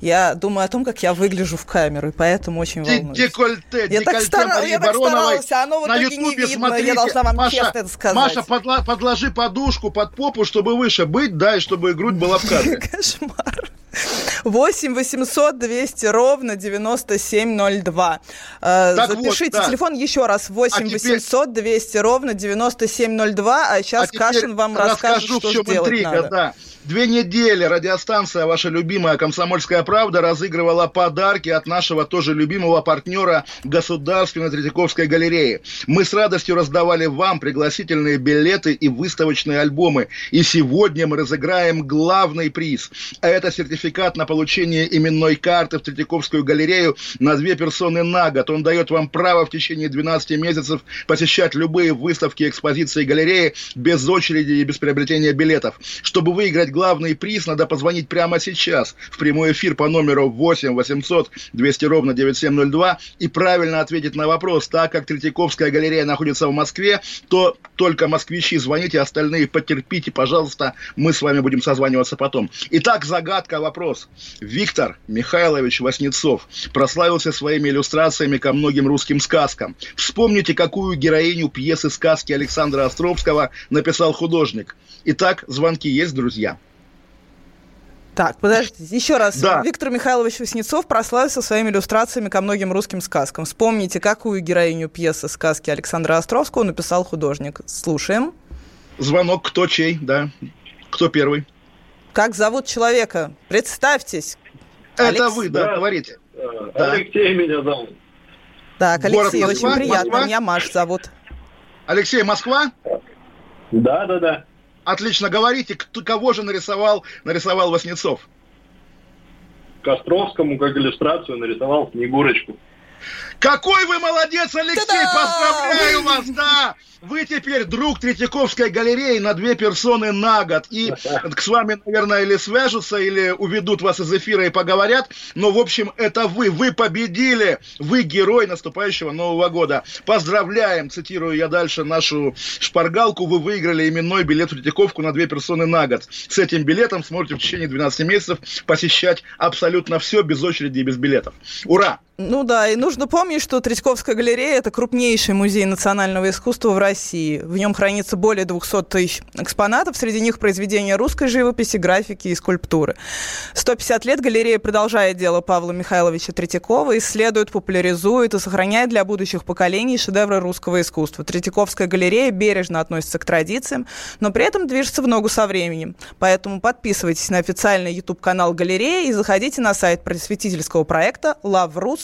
Я думаю о том, как я выгляжу в камеру, и поэтому очень волнуюсь. Декольте, я так, старалась, я так старалась, а оно в на итоге не видно. Смотрите. Я должна вам Маша, честно это сказать. Маша, подла, подложи подушку под попу, чтобы выше быть, да, и чтобы грудь была в кадре. Кошмар. 8 800 200 ровно 9702. Э, так Запишите вот, да. телефон еще раз. 8 а 800 200 ровно 9702. А сейчас а Кашин вам расскажет, что в чем сделать интрига, надо. Да. Две недели радиостанция ваша любимая «Комсомольская правда» разыгрывала подарки от нашего тоже любимого партнера Государственной Третьяковской галереи. Мы с радостью раздавали вам пригласительные билеты и выставочные альбомы. И сегодня мы разыграем главный приз. А это сертификат на получение именной карты в Третьяковскую галерею на две персоны на год. Он дает вам право в течение 12 месяцев посещать любые выставки, экспозиции галереи без очереди и без приобретения билетов. Чтобы выиграть главный приз, надо позвонить прямо сейчас в прямой эфир по номеру 8 800 200 ровно 9702 и правильно ответить на вопрос. Так как Третьяковская галерея находится в Москве, то только москвичи звоните, остальные потерпите, пожалуйста, мы с вами будем созваниваться потом. Итак, загадка, вопрос. Виктор Михайлович Васнецов прославился своими иллюстрациями ко многим русским сказкам. Вспомните, какую героиню пьесы сказки Александра Островского написал художник. Итак, звонки есть, друзья? Так, подождите, еще раз. Да. Виктор Михайлович Васнецов прославился своими иллюстрациями ко многим русским сказкам. Вспомните, какую героиню пьесы сказки Александра Островского написал художник. Слушаем. Звонок кто чей, да. Кто первый? Как зовут человека? Представьтесь. Это Алекс... вы, да, говорите. Да. Алексей меня зовут. Так, Алексей, Город очень приятно. Москва? Меня Маш зовут. Алексей, Москва? Да, да, да. Отлично, говорите, кто, кого же нарисовал, нарисовал Васнецов? Костровскому, как иллюстрацию, нарисовал Снегурочку. Какой вы молодец, Алексей! Та-дам! Поздравляю вас, да! Вы теперь друг Третьяковской галереи на две персоны на год. И с вами, наверное, или свяжутся, или уведут вас из эфира и поговорят. Но, в общем, это вы. Вы победили. Вы герой наступающего Нового года. Поздравляем, цитирую я дальше нашу шпаргалку. Вы выиграли именной билет в Третьяковку на две персоны на год. С этим билетом сможете в течение 12 месяцев посещать абсолютно все без очереди и без билетов. Ура! Ну да, и нужно помнить, что Третьяковская галерея – это крупнейший музей национального искусства в России. В нем хранится более 200 тысяч экспонатов, среди них произведения русской живописи, графики и скульптуры. 150 лет галерея продолжает дело Павла Михайловича Третьякова, исследует, популяризует и сохраняет для будущих поколений шедевры русского искусства. Третьяковская галерея бережно относится к традициям, но при этом движется в ногу со временем. Поэтому подписывайтесь на официальный YouTube-канал галереи и заходите на сайт просветительского проекта «Лаврус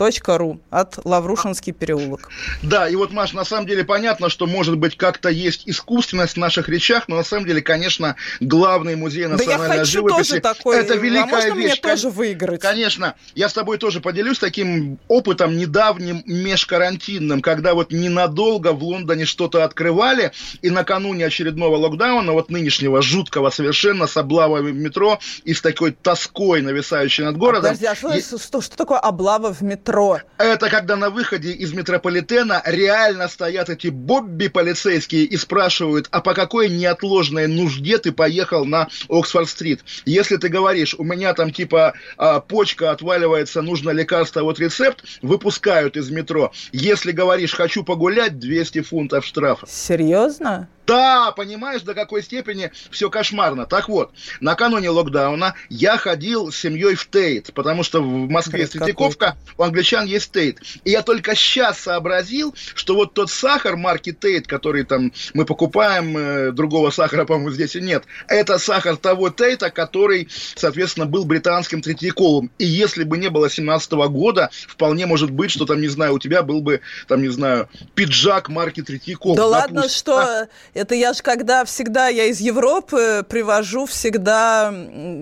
.ру от Лаврушинский переулок. Да, и вот, Маш, на самом деле понятно, что, может быть, как-то есть искусственность в наших речах, но на самом деле, конечно, главный музей национальной да я хочу живописи тоже такой, это великая а можно вещь. мне тоже выиграть? Конечно. Я с тобой тоже поделюсь таким опытом недавним межкарантинным, когда вот ненадолго в Лондоне что-то открывали, и накануне очередного локдауна, вот нынешнего, жуткого совершенно, с облавами в метро и с такой тоской, нависающей над городом. Подожди, а что, и... что, что такое облава в метро? Это когда на выходе из метрополитена реально стоят эти бобби полицейские и спрашивают, а по какой неотложной нужде ты поехал на Оксфорд-стрит? Если ты говоришь, у меня там типа а, почка отваливается, нужно лекарство, вот рецепт, выпускают из метро. Если говоришь, хочу погулять, 200 фунтов штрафа. Серьезно? Да, понимаешь, до какой степени все кошмарно. Так вот, накануне локдауна я ходил с семьей в Тейт, потому что в Москве Третьяковка, у англичан есть Тейт. И я только сейчас сообразил, что вот тот сахар марки Тейт, который там мы покупаем, э, другого сахара, по-моему, здесь и нет, это сахар того Тейта, который, соответственно, был британским Третьяковым. И если бы не было 17 года, вполне может быть, что там, не знаю, у тебя был бы, там, не знаю, пиджак марки Третьяков. Да допустим. ладно, что... Это я же когда всегда, я из Европы привожу всегда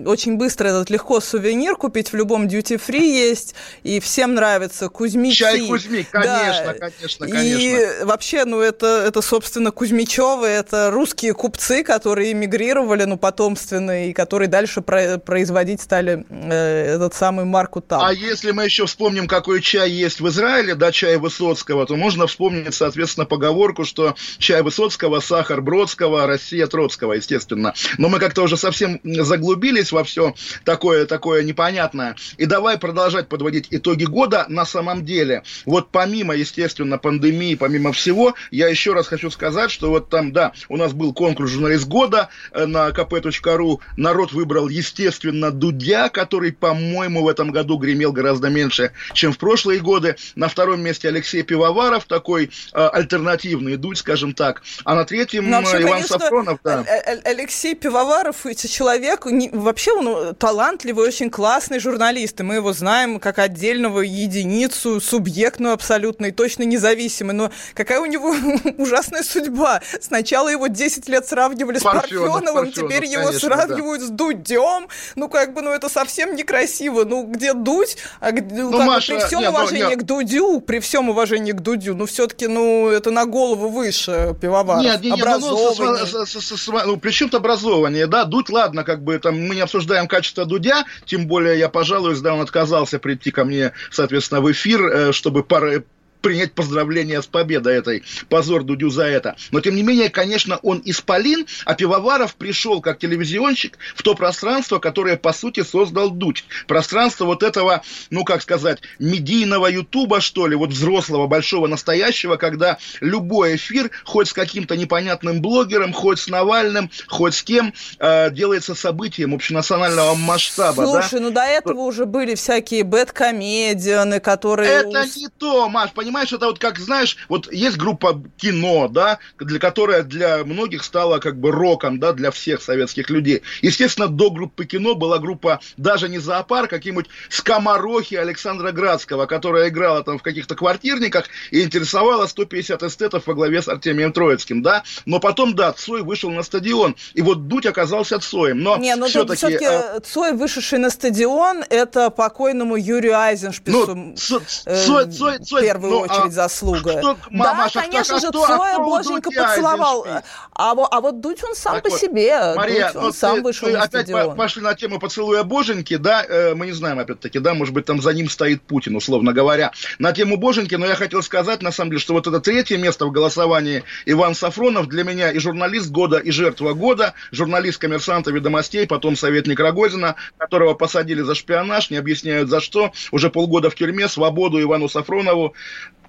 очень быстро этот легко сувенир купить в любом дьюти-фри есть, и всем нравится Кузьмичи. Чай Кузьмик, конечно, да. конечно, конечно. И вообще, ну это, это собственно, Кузьмичевы, это русские купцы, которые эмигрировали, ну, потомственные, и которые дальше про производить стали э, этот самый марку там. А если мы еще вспомним, какой чай есть в Израиле, да, чай Высоцкого, то можно вспомнить, соответственно, поговорку, что чай Высоцкого, сахар Бродского, Россия Троцкого, естественно. Но мы как-то уже совсем заглубились во все такое, такое непонятное. И давай продолжать подводить итоги года на самом деле. Вот помимо, естественно, пандемии, помимо всего, я еще раз хочу сказать, что вот там, да, у нас был конкурс «Журналист года» э, на kp.ru. Народ выбрал, естественно, Дудя, который, по-моему, в этом году гремел гораздо меньше, чем в прошлые годы. На втором месте Алексей Пивоваров, такой э, альтернативный Дудь, скажем так. А на третьем ну, вообще, Иван конечно, Сафронов, да. Алексей Пивоваров, человек, не, вообще он талантливый, очень классный журналист, и мы его знаем как отдельного единицу, субъектную абсолютно, и точно независимый, но какая у него ужасная судьба. Сначала его 10 лет сравнивали с Парфеновым, Парфенов, теперь его конечно, сравнивают да. с Дудем, ну как бы, ну это совсем некрасиво, ну где Дудь, а где, ну, как Маша, при всем нет, ну, уважении нет. к Дудю, при всем уважении к Дудю, ну все-таки, ну это на голову выше Пивоваров. Нет, нет, образование. Ну, с, ну, при чем-то образование, да, Дудь, ладно, как бы там мы не обсуждаем качество Дудя, тем более я пожалуюсь, да, он отказался прийти ко мне, соответственно, в эфир, э, чтобы пары принять поздравления с победой этой. Позор Дудю за это. Но, тем не менее, конечно, он исполин, а Пивоваров пришел как телевизионщик в то пространство, которое, по сути, создал Дудь. Пространство вот этого, ну, как сказать, медийного ютуба, что ли, вот взрослого, большого, настоящего, когда любой эфир, хоть с каким-то непонятным блогером, хоть с Навальным, хоть с кем, э, делается событием общенационального масштаба. Слушай, да? ну до этого уже были всякие бэткомедианы, которые... Это не то, Маш, понимаешь? Понимаешь, это вот как, знаешь, вот есть группа кино, да, для которая для многих стала как бы роком, да, для всех советских людей. Естественно, до группы кино была группа даже не зоопарк, а какие-нибудь скоморохи Александра Градского, которая играла там в каких-то квартирниках и интересовала 150 эстетов во главе с Артемием Троицким, да. Но потом, да, Цой вышел на стадион, и вот Дудь оказался Цоем. Но не, ну все-таки... все-таки а... Цой, вышедший на стадион, это покойному Юрию Айзеншпису. Ну, Цой, Цой, Цой, Цой, первую ну, очередь а заслуга. Что, мама, да, конечно а же, кто, Цоя а боженька поцеловал. А, а вот Дудь он сам так по вот, себе. Мария, Дудь, он сам ты, вышел ты на опять стадион. пошли на тему поцелуя боженьки, да, э, мы не знаем, опять-таки, да, может быть, там за ним стоит Путин, условно говоря. На тему боженьки, но я хотел сказать, на самом деле, что вот это третье место в голосовании Иван Сафронов для меня и журналист года, и жертва года, журналист коммерсанта ведомостей, потом советник Рогозина, которого посадили за шпионаж, не объясняют за что, уже полгода в тюрьме, свободу Ивану Сафронову,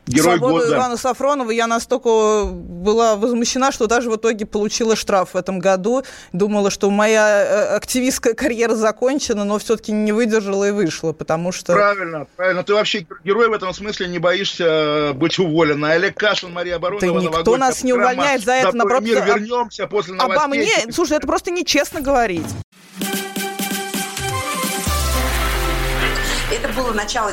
Герой Свободу года. Ивана Сафронова я настолько была возмущена, что даже в итоге получила штраф в этом году. Думала, что моя э, активистская карьера закончена, но все-таки не выдержала и вышла, потому что... Правильно, правильно. Ты вообще герой в этом смысле не боишься э, быть уволена. Олег Кашин, Мария Баронова, Да никто нас не увольняет за это. Наоборот, мир вернемся после новостей. Обо мне? Слушай, это просто нечестно говорить. Это было начало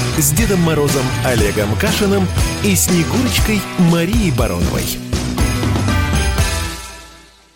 С Дедом Морозом Олегом Кашиным и Снегурочкой Марией Бароновой.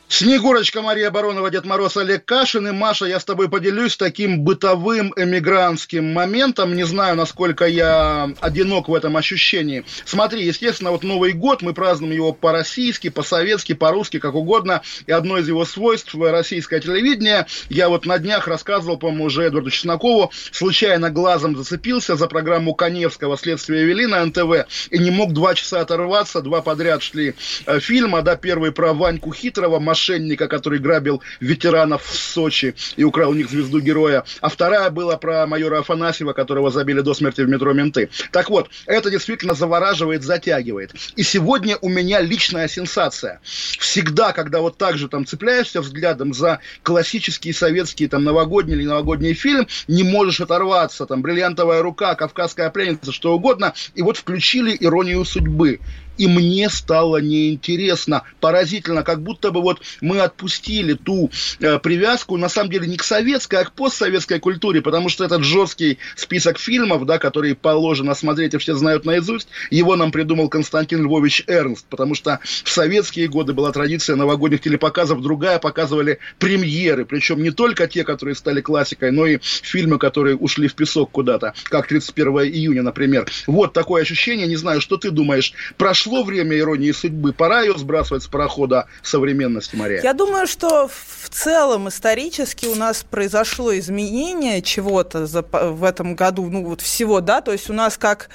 Снегурочка Мария Баронова, Дед Мороз Олег Кашин. И, Маша, я с тобой поделюсь таким бытовым эмигрантским моментом. Не знаю, насколько я одинок в этом ощущении. Смотри, естественно, вот Новый год, мы празднуем его по-российски, по-советски, по-русски, как угодно. И одно из его свойств – российское телевидение. Я вот на днях рассказывал, по-моему, уже Эдварду Чеснокову, случайно глазом зацепился за программу Коневского «Следствие вели» на НТВ. И не мог два часа оторваться. Два подряд шли э, фильма, да, первый про Ваньку Хитрого, мошенника, который грабил ветеранов в Сочи и украл у них звезду героя. А вторая была про майора Афанасьева, которого забили до смерти в метро менты. Так вот, это действительно завораживает, затягивает. И сегодня у меня личная сенсация. Всегда, когда вот так же там цепляешься взглядом за классический советский там новогодний или новогодний фильм, не можешь оторваться. Там «Бриллиантовая рука», «Кавказская пленница», что угодно. И вот включили «Иронию судьбы» и мне стало неинтересно, поразительно, как будто бы вот мы отпустили ту э, привязку, на самом деле, не к советской, а к постсоветской культуре, потому что этот жесткий список фильмов, да, которые положено смотреть и все знают наизусть, его нам придумал Константин Львович Эрнст, потому что в советские годы была традиция новогодних телепоказов, другая, показывали премьеры, причем не только те, которые стали классикой, но и фильмы, которые ушли в песок куда-то, как 31 июня, например. Вот такое ощущение, не знаю, что ты думаешь, прошло время иронии судьбы, пора ее сбрасывать с парохода современности, Мария? Я думаю, что в целом исторически у нас произошло изменение чего-то в этом году, ну вот всего, да, то есть у нас как...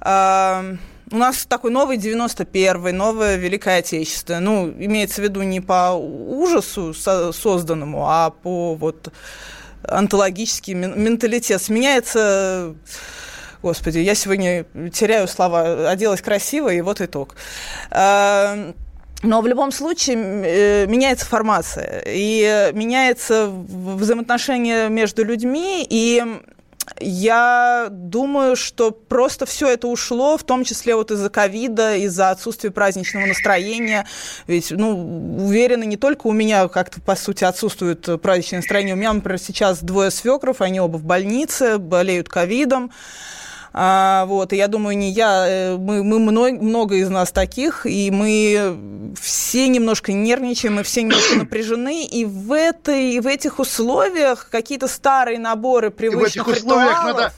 Э, у нас такой новый 91-й, новое Великое Отечество. Ну, имеется в виду не по ужасу созданному, а по вот антологический менталитет. Сменяется Господи, я сегодня теряю слова. Оделась красиво, и вот итог. Эм, но в любом случае э, меняется формация, и меняется взаимоотношение между людьми, и я думаю, что просто все это ушло, в том числе вот из-за ковида, из-за отсутствия праздничного настроения. Ведь, ну, уверена, не только у меня как-то, по сути, отсутствует праздничное настроение. У меня, например, сейчас двое свекров, они оба в больнице, болеют ковидом. А, вот, и я думаю, не я, э, мы, мы много, много из нас таких, и мы все немножко нервничаем, мы все немножко напряжены, и в, этой, в этих условиях какие-то старые наборы привычных ритуалов... Надо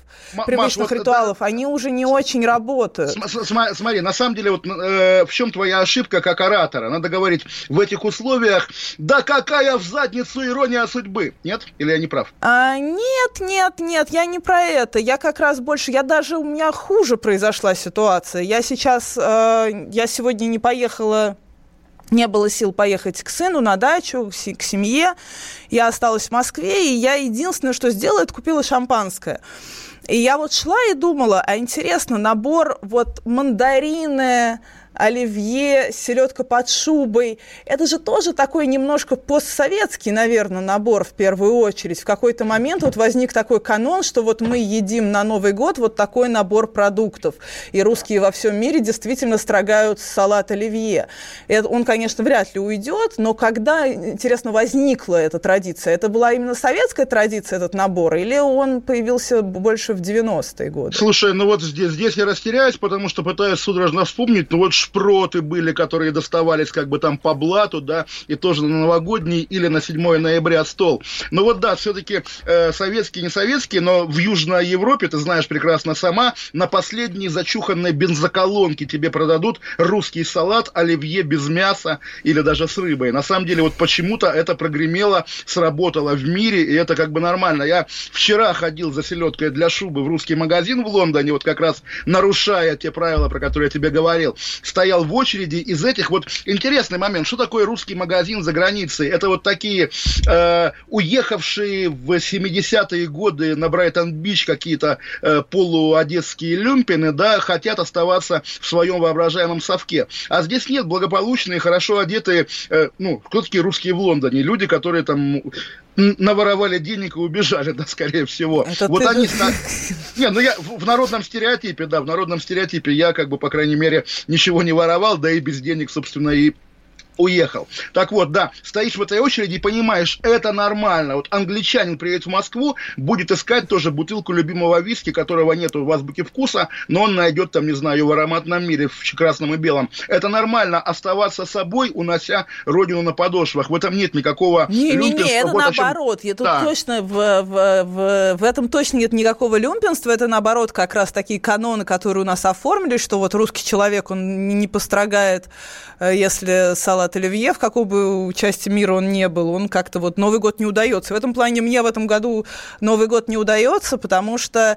привычных Маш, ритуалов, да, они уже не очень работают. Смотри, на самом деле, вот э, в чем твоя ошибка как оратора? Надо говорить в этих условиях, да какая в задницу ирония судьбы. Нет? Или я не прав? А, нет, нет, нет, я не про это. Я как раз больше, я даже, у меня хуже произошла ситуация. Я сейчас, э, я сегодня не поехала не было сил поехать к сыну на дачу, к семье. Я осталась в Москве, и я единственное, что сделала, это купила шампанское. И я вот шла и думала, а интересно, набор вот мандарины, оливье, селедка под шубой. Это же тоже такой немножко постсоветский, наверное, набор в первую очередь. В какой-то момент вот возник такой канон, что вот мы едим на Новый год вот такой набор продуктов. И русские во всем мире действительно строгают салат оливье. Это, он, конечно, вряд ли уйдет, но когда, интересно, возникла эта традиция? Это была именно советская традиция, этот набор, или он появился больше в 90-е годы? Слушай, ну вот здесь, здесь я растеряюсь, потому что пытаюсь судорожно вспомнить, ну вот шпроты были, которые доставались как бы там по блату, да, и тоже на новогодний или на 7 ноября стол. Но вот да, все-таки э, советские, не советские, но в Южной Европе, ты знаешь прекрасно сама, на последней зачуханной бензоколонке тебе продадут русский салат, оливье без мяса или даже с рыбой. На самом деле вот почему-то это прогремело, сработало в мире, и это как бы нормально. Я вчера ходил за селедкой для шубы в русский магазин в Лондоне, вот как раз нарушая те правила, про которые я тебе говорил. С стоял в очереди из этих вот интересный момент, что такое русский магазин за границей? Это вот такие э, уехавшие в 70-е годы на Брайтон-Бич какие-то э, полуодесские люмпины, да, хотят оставаться в своем воображаемом совке. А здесь нет благополучные, хорошо одетые, э, ну, кто такие русские в Лондоне? Люди, которые там наворовали денег и убежали, да, скорее всего. Это вот ты... они... Не, ну я в народном стереотипе, да, в народном стереотипе я, как бы, по крайней мере, ничего не воровал, да и без денег, собственно, и уехал. Так вот, да, стоишь в этой очереди и понимаешь, это нормально. Вот англичанин приедет в Москву, будет искать тоже бутылку любимого виски, которого нет в азбуке вкуса, но он найдет там, не знаю, в ароматном мире, в красном и белом. Это нормально, оставаться собой, унося родину на подошвах. В этом нет никакого Не-не-не, это вот наоборот. Я тут да. точно в, в, в, в этом точно нет никакого люмпинства. Это наоборот как раз такие каноны, которые у нас оформили, что вот русский человек, он не построгает, э, если салат от Оливье, в какой бы части мира он не был, он как-то вот Новый год не удается. В этом плане мне в этом году Новый год не удается, потому что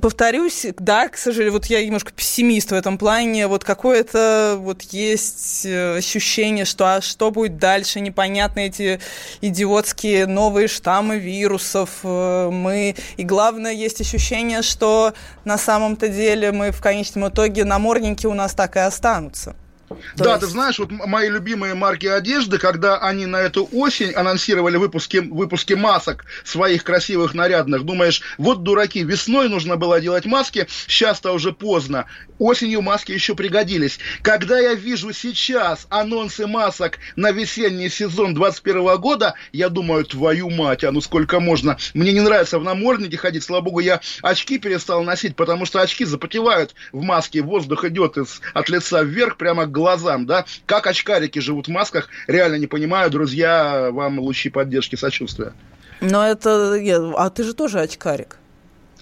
повторюсь, да, к сожалению, вот я немножко пессимист в этом плане, вот какое-то вот есть э, ощущение, что а что будет дальше, непонятно эти идиотские новые штаммы вирусов, э, мы, и главное, есть ощущение, что на самом-то деле мы в конечном итоге намордники у нас так и останутся. То да, есть... ты знаешь, вот мои любимые марки одежды, когда они на эту осень анонсировали выпуски, выпуски масок своих красивых, нарядных, думаешь, вот дураки, весной нужно было делать маски, сейчас-то уже поздно, осенью маски еще пригодились. Когда я вижу сейчас анонсы масок на весенний сезон 21 года, я думаю, твою мать, а ну сколько можно. Мне не нравится в наморднике ходить, слава богу, я очки перестал носить, потому что очки запотевают в маске, воздух идет из, от лица вверх прямо к глазам, да, как очкарики живут в масках, реально не понимаю, друзья, вам лучи поддержки, сочувствия. Но это, а ты же тоже очкарик.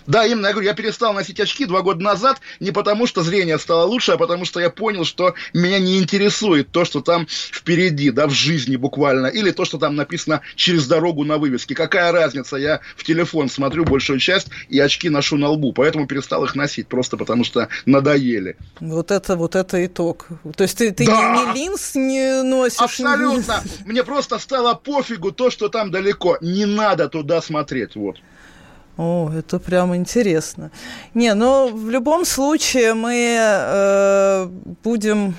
Да, именно, я говорю, я перестал носить очки два года назад не потому, что зрение стало лучше, а потому что я понял, что меня не интересует то, что там впереди, да, в жизни буквально, или то, что там написано через дорогу на вывеске. Какая разница, я в телефон смотрю большую часть и очки ношу на лбу, поэтому перестал их носить, просто потому что надоели. Вот это, вот это итог. То есть ты, ты да! ни, ни линз не носишь? Абсолютно. Ни... Мне просто стало пофигу то, что там далеко. Не надо туда смотреть, вот. О, это прям интересно. Не, ну в любом случае мы э, будем...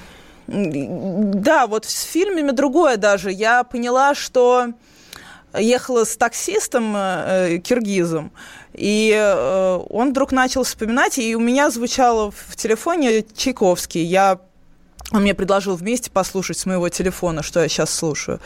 Да, вот с фильмами другое даже. Я поняла, что ехала с таксистом э, киргизом, и э, он вдруг начал вспоминать, и у меня звучало в телефоне Чайковский. Я он мне предложил вместе послушать с моего телефона, что я сейчас слушаю.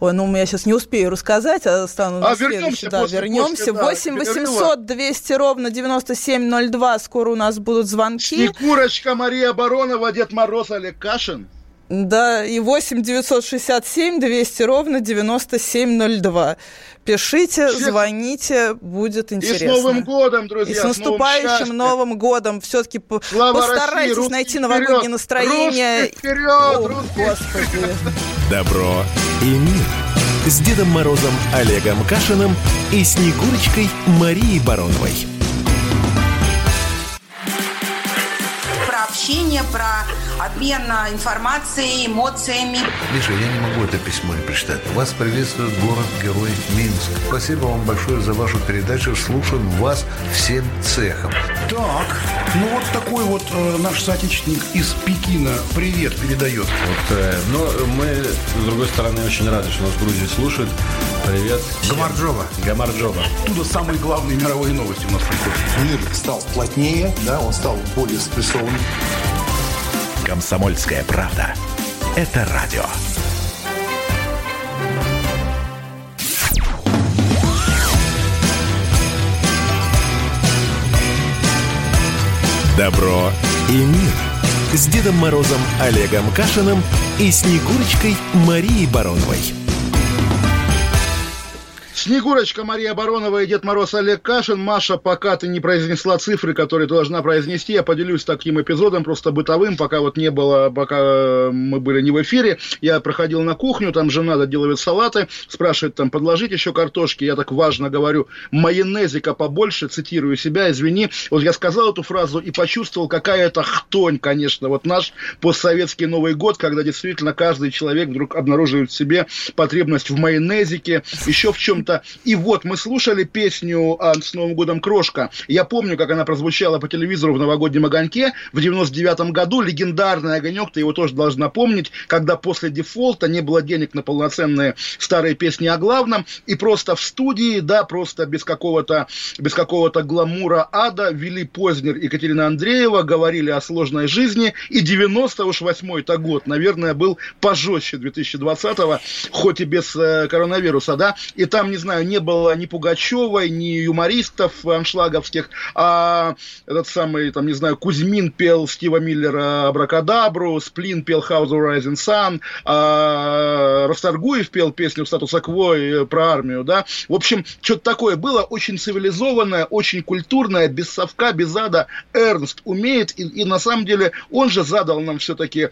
Ой, ну я сейчас не успею рассказать, а стану а, вернемся Да, вернемся. После, 8 800 200 ровно 9702. Скоро у нас будут звонки. Снегурочка Мария Баронова, Дед Мороз Олег Кашин. Да, и 8 967 200 ровно 9702. Пишите, Всех... звоните, будет интересно. И с Новым годом, друзья! И с наступающим с Новым годом! Все-таки постарайтесь России, найти новогоднее вперед, настроение. Вперед, О, Господи! Добро и мир! С Дедом Морозом Олегом Кашиным и Снегурочкой Марией Бароновой. Про общение, про обмен информацией, эмоциями. Миша, я не могу это письмо не прочитать. Вас приветствует город-герой Минск. Спасибо вам большое за вашу передачу. Слушаем вас всем цехом. Так, ну вот такой вот э, наш соотечественник из Пекина привет передает. Вот, э, но мы, с другой стороны, очень рады, что нас в Грузии слушают. Привет. Гамарджова. Гамарджова. Оттуда самые главные мировые новости у нас приходят. Мир стал плотнее, да, он стал более спрессованным. «Комсомольская правда». Это радио. Добро и мир. С Дедом Морозом Олегом Кашиным и Снегурочкой Марией Бароновой. Снегурочка Мария Баронова и Дед Мороз Олег Кашин. Маша, пока ты не произнесла цифры, которые ты должна произнести, я поделюсь таким эпизодом, просто бытовым, пока вот не было, пока мы были не в эфире. Я проходил на кухню, там жена доделывает салаты, спрашивает там, подложить еще картошки. Я так важно говорю, майонезика побольше, цитирую себя, извини. Вот я сказал эту фразу и почувствовал, какая это хтонь, конечно. Вот наш постсоветский Новый год, когда действительно каждый человек вдруг обнаруживает в себе потребность в майонезике, еще в чем-то это. И вот мы слушали песню а, с Новым годом «Крошка». Я помню, как она прозвучала по телевизору в новогоднем огоньке в 99 году. Легендарный огонек, ты его тоже должна помнить, когда после дефолта не было денег на полноценные старые песни о главном. И просто в студии, да, просто без какого-то без какого-то гламура ада вели Познер и Екатерина Андреева, говорили о сложной жизни. И 98-й-то год, наверное, был пожестче 2020-го, хоть и без э, коронавируса, да. И там не знаю, не было ни Пугачевой, ни юмористов аншлаговских, а этот самый, там, не знаю, Кузьмин пел Стива Миллера Абракадабру, Сплин пел House of Rising Sun, а Расторгуев пел песню «Статуса Квой» про армию, да. В общем, что-то такое было, очень цивилизованное, очень культурное, без совка, без ада. Эрнст умеет, и, и на самом деле он же задал нам все-таки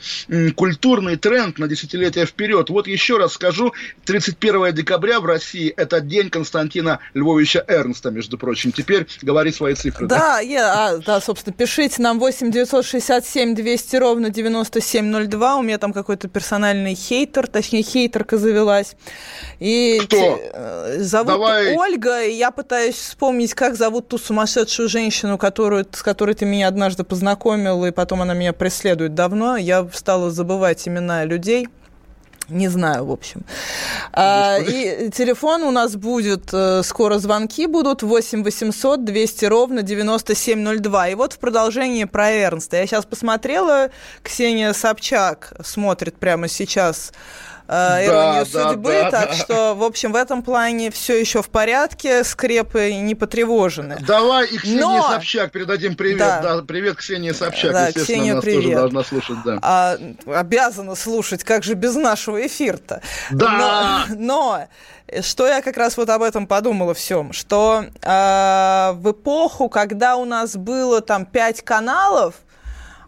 культурный тренд на десятилетия вперед. Вот еще раз скажу, 31 декабря в России это это день Константина Львовича Эрнста, между прочим. Теперь говори свои цифры. Да, да? Я, а, да собственно, пишите нам 8 967 200 ровно 9702. У меня там какой-то персональный хейтер, точнее, хейтерка завелась. И Кто? Э, зовут Давай. Ольга, и я пытаюсь вспомнить, как зовут ту сумасшедшую женщину, которую, с которой ты меня однажды познакомил, и потом она меня преследует давно. Я стала забывать имена людей. Не знаю, в общем. А, и телефон у нас будет, э, скоро звонки будут, 8 800 200 ровно 9702. И вот в продолжении про Эрнста. Я сейчас посмотрела, Ксения Собчак смотрит прямо сейчас э, иронию да, судьбы, да, так да. что, в общем, в этом плане все еще в порядке, скрепы не потревожены. Давай и Ксении Но... Собчак передадим привет. Да. Да, привет Ксении Собчак, да, естественно, Ксения, нас привет. тоже должна слушать. Да. А, обязана слушать, как же без нашего эфира-то. Да! Но, но что я как раз вот об этом подумала всем, что э, в эпоху, когда у нас было там пять каналов,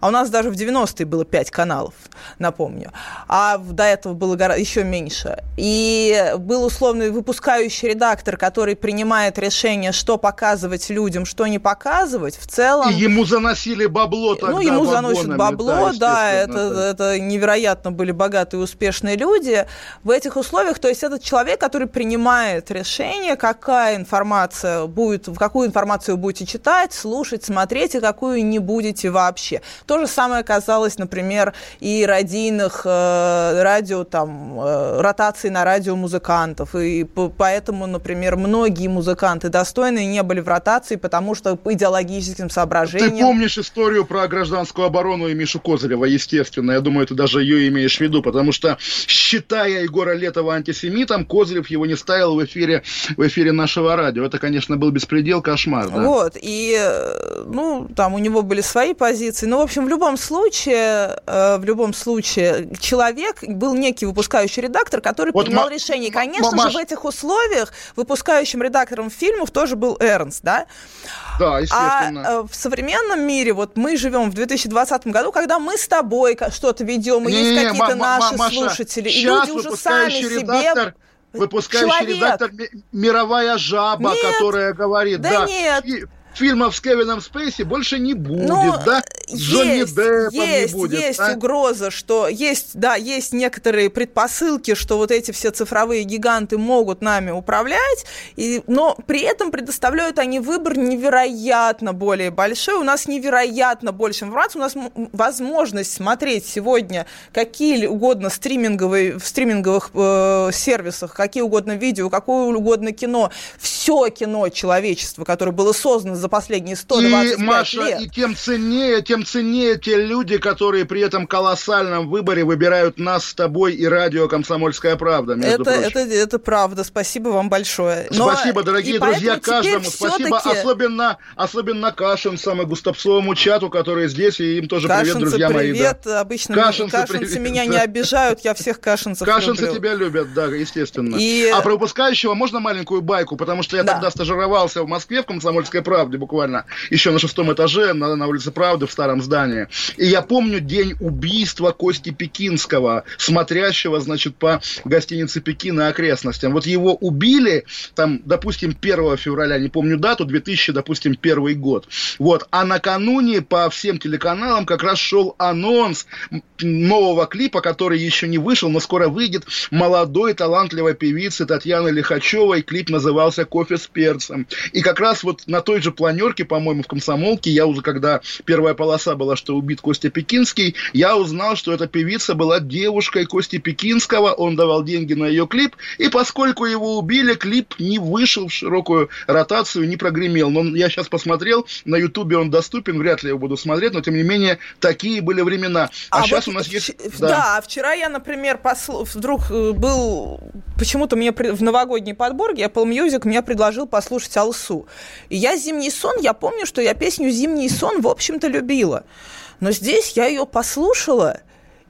а у нас даже в 90-е было 5 каналов, напомню. А до этого было еще меньше. И был условный выпускающий редактор, который принимает решение, что показывать людям, что не показывать. В целом... И ему заносили бабло тогда Ну, ему заносят бабло, да, да это, да. это невероятно были богатые, успешные люди. В этих условиях, то есть этот человек, который принимает решение, какая информация будет, в какую информацию будете читать, слушать, смотреть, и какую не будете вообще. То же самое касалось, например, и радийных э, радио, там, э, ротации на радио музыкантов. И поэтому, например, многие музыканты достойные не были в ротации, потому что по идеологическим соображениям... Ты помнишь историю про гражданскую оборону и Мишу Козырева, естественно. Я думаю, ты даже ее имеешь в виду, потому что, считая Егора Летова антисемитом, Козырев его не ставил в эфире, в эфире нашего радио. Это, конечно, был беспредел, кошмар. Да? Вот, и, э, ну, там у него были свои позиции. Ну, в общем, в любом случае, э, в любом случае, человек был некий выпускающий редактор, который вот принимал решение. И, конечно же, в этих условиях выпускающим редактором фильмов тоже был Эрнст, да? Да, естественно. А в современном мире, вот мы живем в 2020 году, когда мы с тобой что-то ведем, и есть какие-то наши слушатели, и люди уже сами себе выпускающий человек. редактор мировая жаба, нет, которая говорит, да, да нет фильмов с Кевином Спейси больше не будет, ну, да? С Джонни Деппом есть, не будет. Есть а? угроза, что есть, да, есть некоторые предпосылки, что вот эти все цифровые гиганты могут нами управлять, и, но при этом предоставляют они выбор невероятно более большой. У нас невероятно больше информации, у нас возможность смотреть сегодня какие угодно стриминговые, в стриминговых э, сервисах, какие угодно видео, какое угодно кино, все кино человечества, которое было создано за последние 125 и, Маша, лет. И тем ценнее, тем ценнее те люди, которые при этом колоссальном выборе выбирают нас с тобой и радио «Комсомольская правда». Это, это, это правда. Спасибо вам большое. Но, спасибо, дорогие друзья, каждому. Спасибо особенно, особенно Кашинцам и Густапцовому чату, которые здесь, и им тоже Кашинцы, привет, друзья привет. мои. Да. Обычно Кашинцы, кашинцы привет. меня не обижают, я всех кашинцев Кашинцы люблю. тебя любят, да, естественно. И... А про выпускающего можно маленькую байку? Потому что я да. тогда стажировался в Москве в «Комсомольской правде» буквально, еще на шестом этаже, на, на улице Правды, в старом здании. И я помню день убийства Кости Пекинского, смотрящего, значит, по гостинице Пекина окрестностям. Вот его убили, там, допустим, 1 февраля, не помню дату, 2000, допустим, первый год. Вот. А накануне по всем телеканалам как раз шел анонс нового клипа, который еще не вышел, но скоро выйдет, молодой талантливой певицы Татьяны Лихачевой. Клип назывался «Кофе с перцем». И как раз вот на той же планерке, по-моему, в Комсомолке, я уже, когда первая полоса была, что убит Костя Пекинский, я узнал, что эта певица была девушкой Кости Пекинского, он давал деньги на ее клип, и поскольку его убили, клип не вышел в широкую ротацию, не прогремел. Но я сейчас посмотрел, на Ютубе он доступен, вряд ли его буду смотреть, но тем не менее, такие были времена. А, а сейчас вот у нас есть... Да. да, вчера я, например, посл... вдруг э, был... Почему-то мне в новогодней подборке Apple Music мне предложил послушать Алсу. И я «Зимний сон», я помню, что я песню «Зимний сон», в общем-то, любила. Но здесь я ее послушала,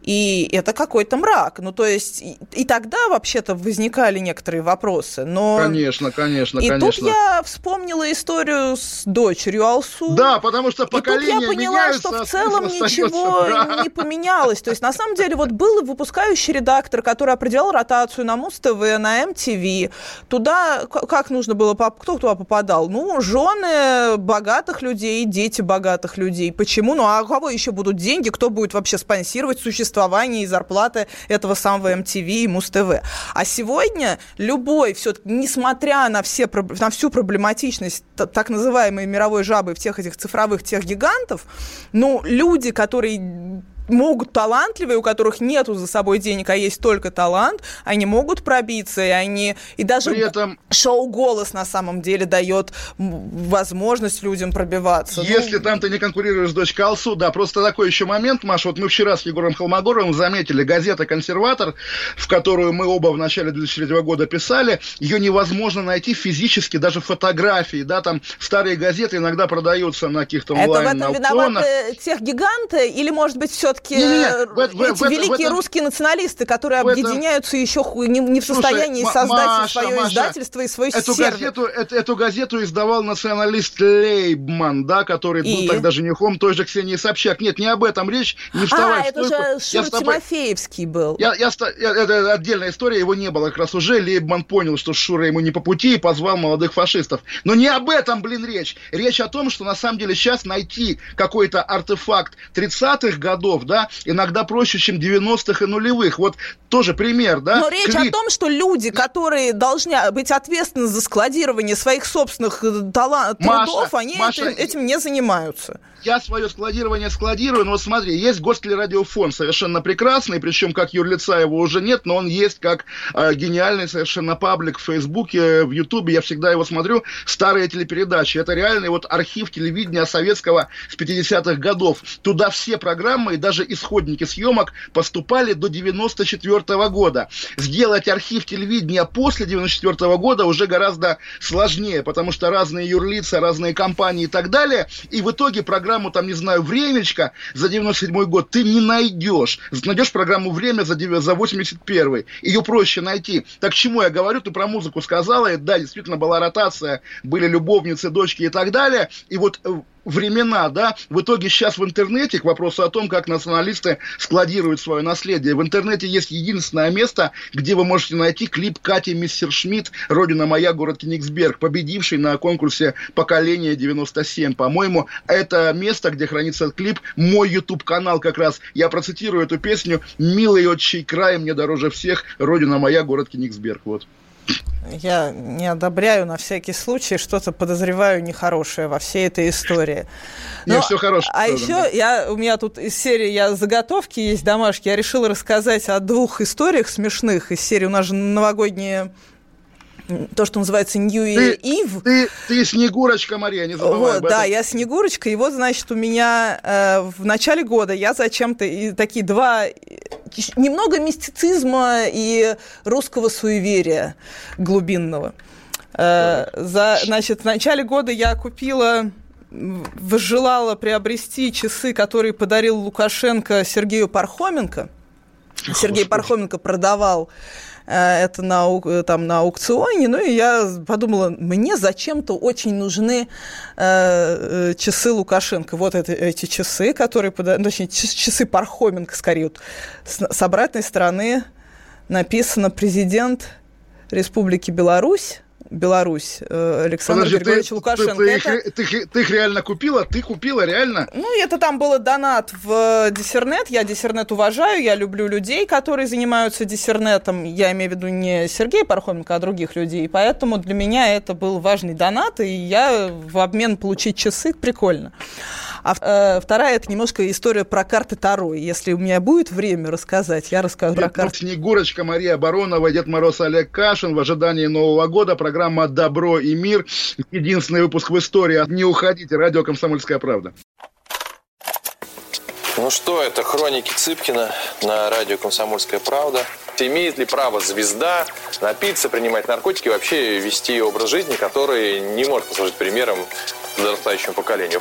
и это какой-то мрак. Ну, то есть, и, и тогда вообще-то возникали некоторые вопросы. Но... Конечно, конечно, и конечно. И тут я вспомнила историю с дочерью Алсу. Да, потому что поколение И тут я поняла, что в целом ничего да. не поменялось. То есть, на самом деле, вот был выпускающий редактор, который определял ротацию на Муз-ТВ, на МТВ. Туда, как нужно было, кто туда попадал? Ну, жены богатых людей, дети богатых людей. Почему? Ну, а у кого еще будут деньги? Кто будет вообще спонсировать существование существования и зарплаты этого самого MTV и Муз-ТВ. А сегодня любой, все несмотря на, все, на всю проблематичность так называемой мировой жабы в тех этих цифровых тех гигантов, ну, люди, которые могут талантливые, у которых нету за собой денег, а есть только талант, они могут пробиться, и они и даже При этом... шоу голос на самом деле дает возможность людям пробиваться. Если ну... там ты не конкурируешь с дочкой Алсу, да, просто такой еще момент, Маша, вот мы вчера с Егором Холмогоровым заметили, газета «Консерватор», в которую мы оба в начале 2003 года писали, ее невозможно найти физически, даже фотографии, да, там старые газеты иногда продаются на каких-то онлайн Это в этом виноваты тех гиганты, или, может быть, все все-таки эти великие этом, русские националисты, которые объединяются этом... еще не, не в состоянии Слушай, создать Маша, свое Маша, издательство и свой эту сервис. газету, эту, эту газету издавал националист Лейбман, да, который и? был тогда женихом той же Ксении Собчак. Нет, не об этом речь, не вставай А, это же Шур Тимофеевский был. Я, я, я, это отдельная история, его не было как раз уже. Лейбман понял, что Шура ему не по пути и позвал молодых фашистов. Но не об этом, блин, речь. Речь о том, что на самом деле сейчас найти какой-то артефакт 30-х годов, да, иногда проще, чем 90-х и нулевых. Вот тоже пример, да. Но речь Клип... о том, что люди, которые должны быть ответственны за складирование своих собственных э, талантов, трудов, они Маша, этим, этим не занимаются я свое складирование складирую, но вот смотри, есть Гостелерадиофонд совершенно прекрасный, причем как юрлица его уже нет, но он есть как э, гениальный совершенно паблик в Фейсбуке, в Ютубе, я всегда его смотрю, старые телепередачи. Это реальный вот архив телевидения советского с 50-х годов. Туда все программы и даже исходники съемок поступали до 94 -го года. Сделать архив телевидения после 94 -го года уже гораздо сложнее, потому что разные юрлица, разные компании и так далее, и в итоге программу, там, не знаю, «Времечко» за 97 год ты не найдешь. Найдешь программу «Время» за, за 81 Ее проще найти. Так чему я говорю? Ты про музыку сказала. И, да, действительно была ротация, были любовницы, дочки и так далее. И вот э, времена, да, в итоге сейчас в интернете, к вопросу о том, как националисты складируют свое наследие, в интернете есть единственное место, где вы можете найти клип Кати Мистер Шмидт «Родина моя, город Кенигсберг», победивший на конкурсе «Поколение 97». По-моему, это место, где хранится клип, мой YouTube-канал как раз. Я процитирую эту песню «Милый отчий край, мне дороже всех, Родина моя, город Кенигсберг». Вот. Я не одобряю на всякий случай, что-то подозреваю нехорошее во всей этой истории. Но, не, все хорошо. А еще я, у меня тут из серии я заготовки есть домашки. Я решила рассказать о двух историях смешных из серии. У нас же новогодние то, что называется New Ты, Eve. ты, ты Снегурочка, Мария, не забывай Вот, об этом. да, я Снегурочка, и вот, значит, у меня э, в начале года я зачем-то и такие два немного мистицизма и русского суеверия глубинного. Э, за, значит, в начале года я купила м, возжелала приобрести часы, которые подарил Лукашенко Сергею Пархоменко. Сергей Пархоменко продавал это на, э, там, на аукционе, ну и я подумала, мне зачем-то очень нужны э, э, часы Лукашенко. Вот это, эти часы, которые, ну, точнее, часы Пархоменко, скорее, вот, с, с обратной стороны написано «Президент Республики Беларусь», Беларусь, э, Александр Подожди, Григорьевич ты, Лукашенко. Ты, ты Это- их, ты ты их реально купила? Ты купила реально? ну, это там было донат в э, Диссернет. Я Диссернет уважаю, я люблю людей, которые занимаются Диссернетом. Я имею в виду не Сергея Пархоменко, а других людей. Поэтому для меня это был важный донат, и я в обмен получить часы прикольно. А э, вторая это немножко история про карты Таро. Если у меня будет время рассказать, я расскажу про Дед карты. Снегурочка, Мария Баронова, Дед Мороз Олег Кашин. В ожидании Нового года программа «Добро и мир». Единственный выпуск в истории. Не уходите. Радио «Комсомольская правда». Ну что, это хроники Цыпкина на радио «Комсомольская правда». Имеет ли право звезда напиться, принимать наркотики и вообще вести образ жизни, который не может послужить примером подрастающему поколению?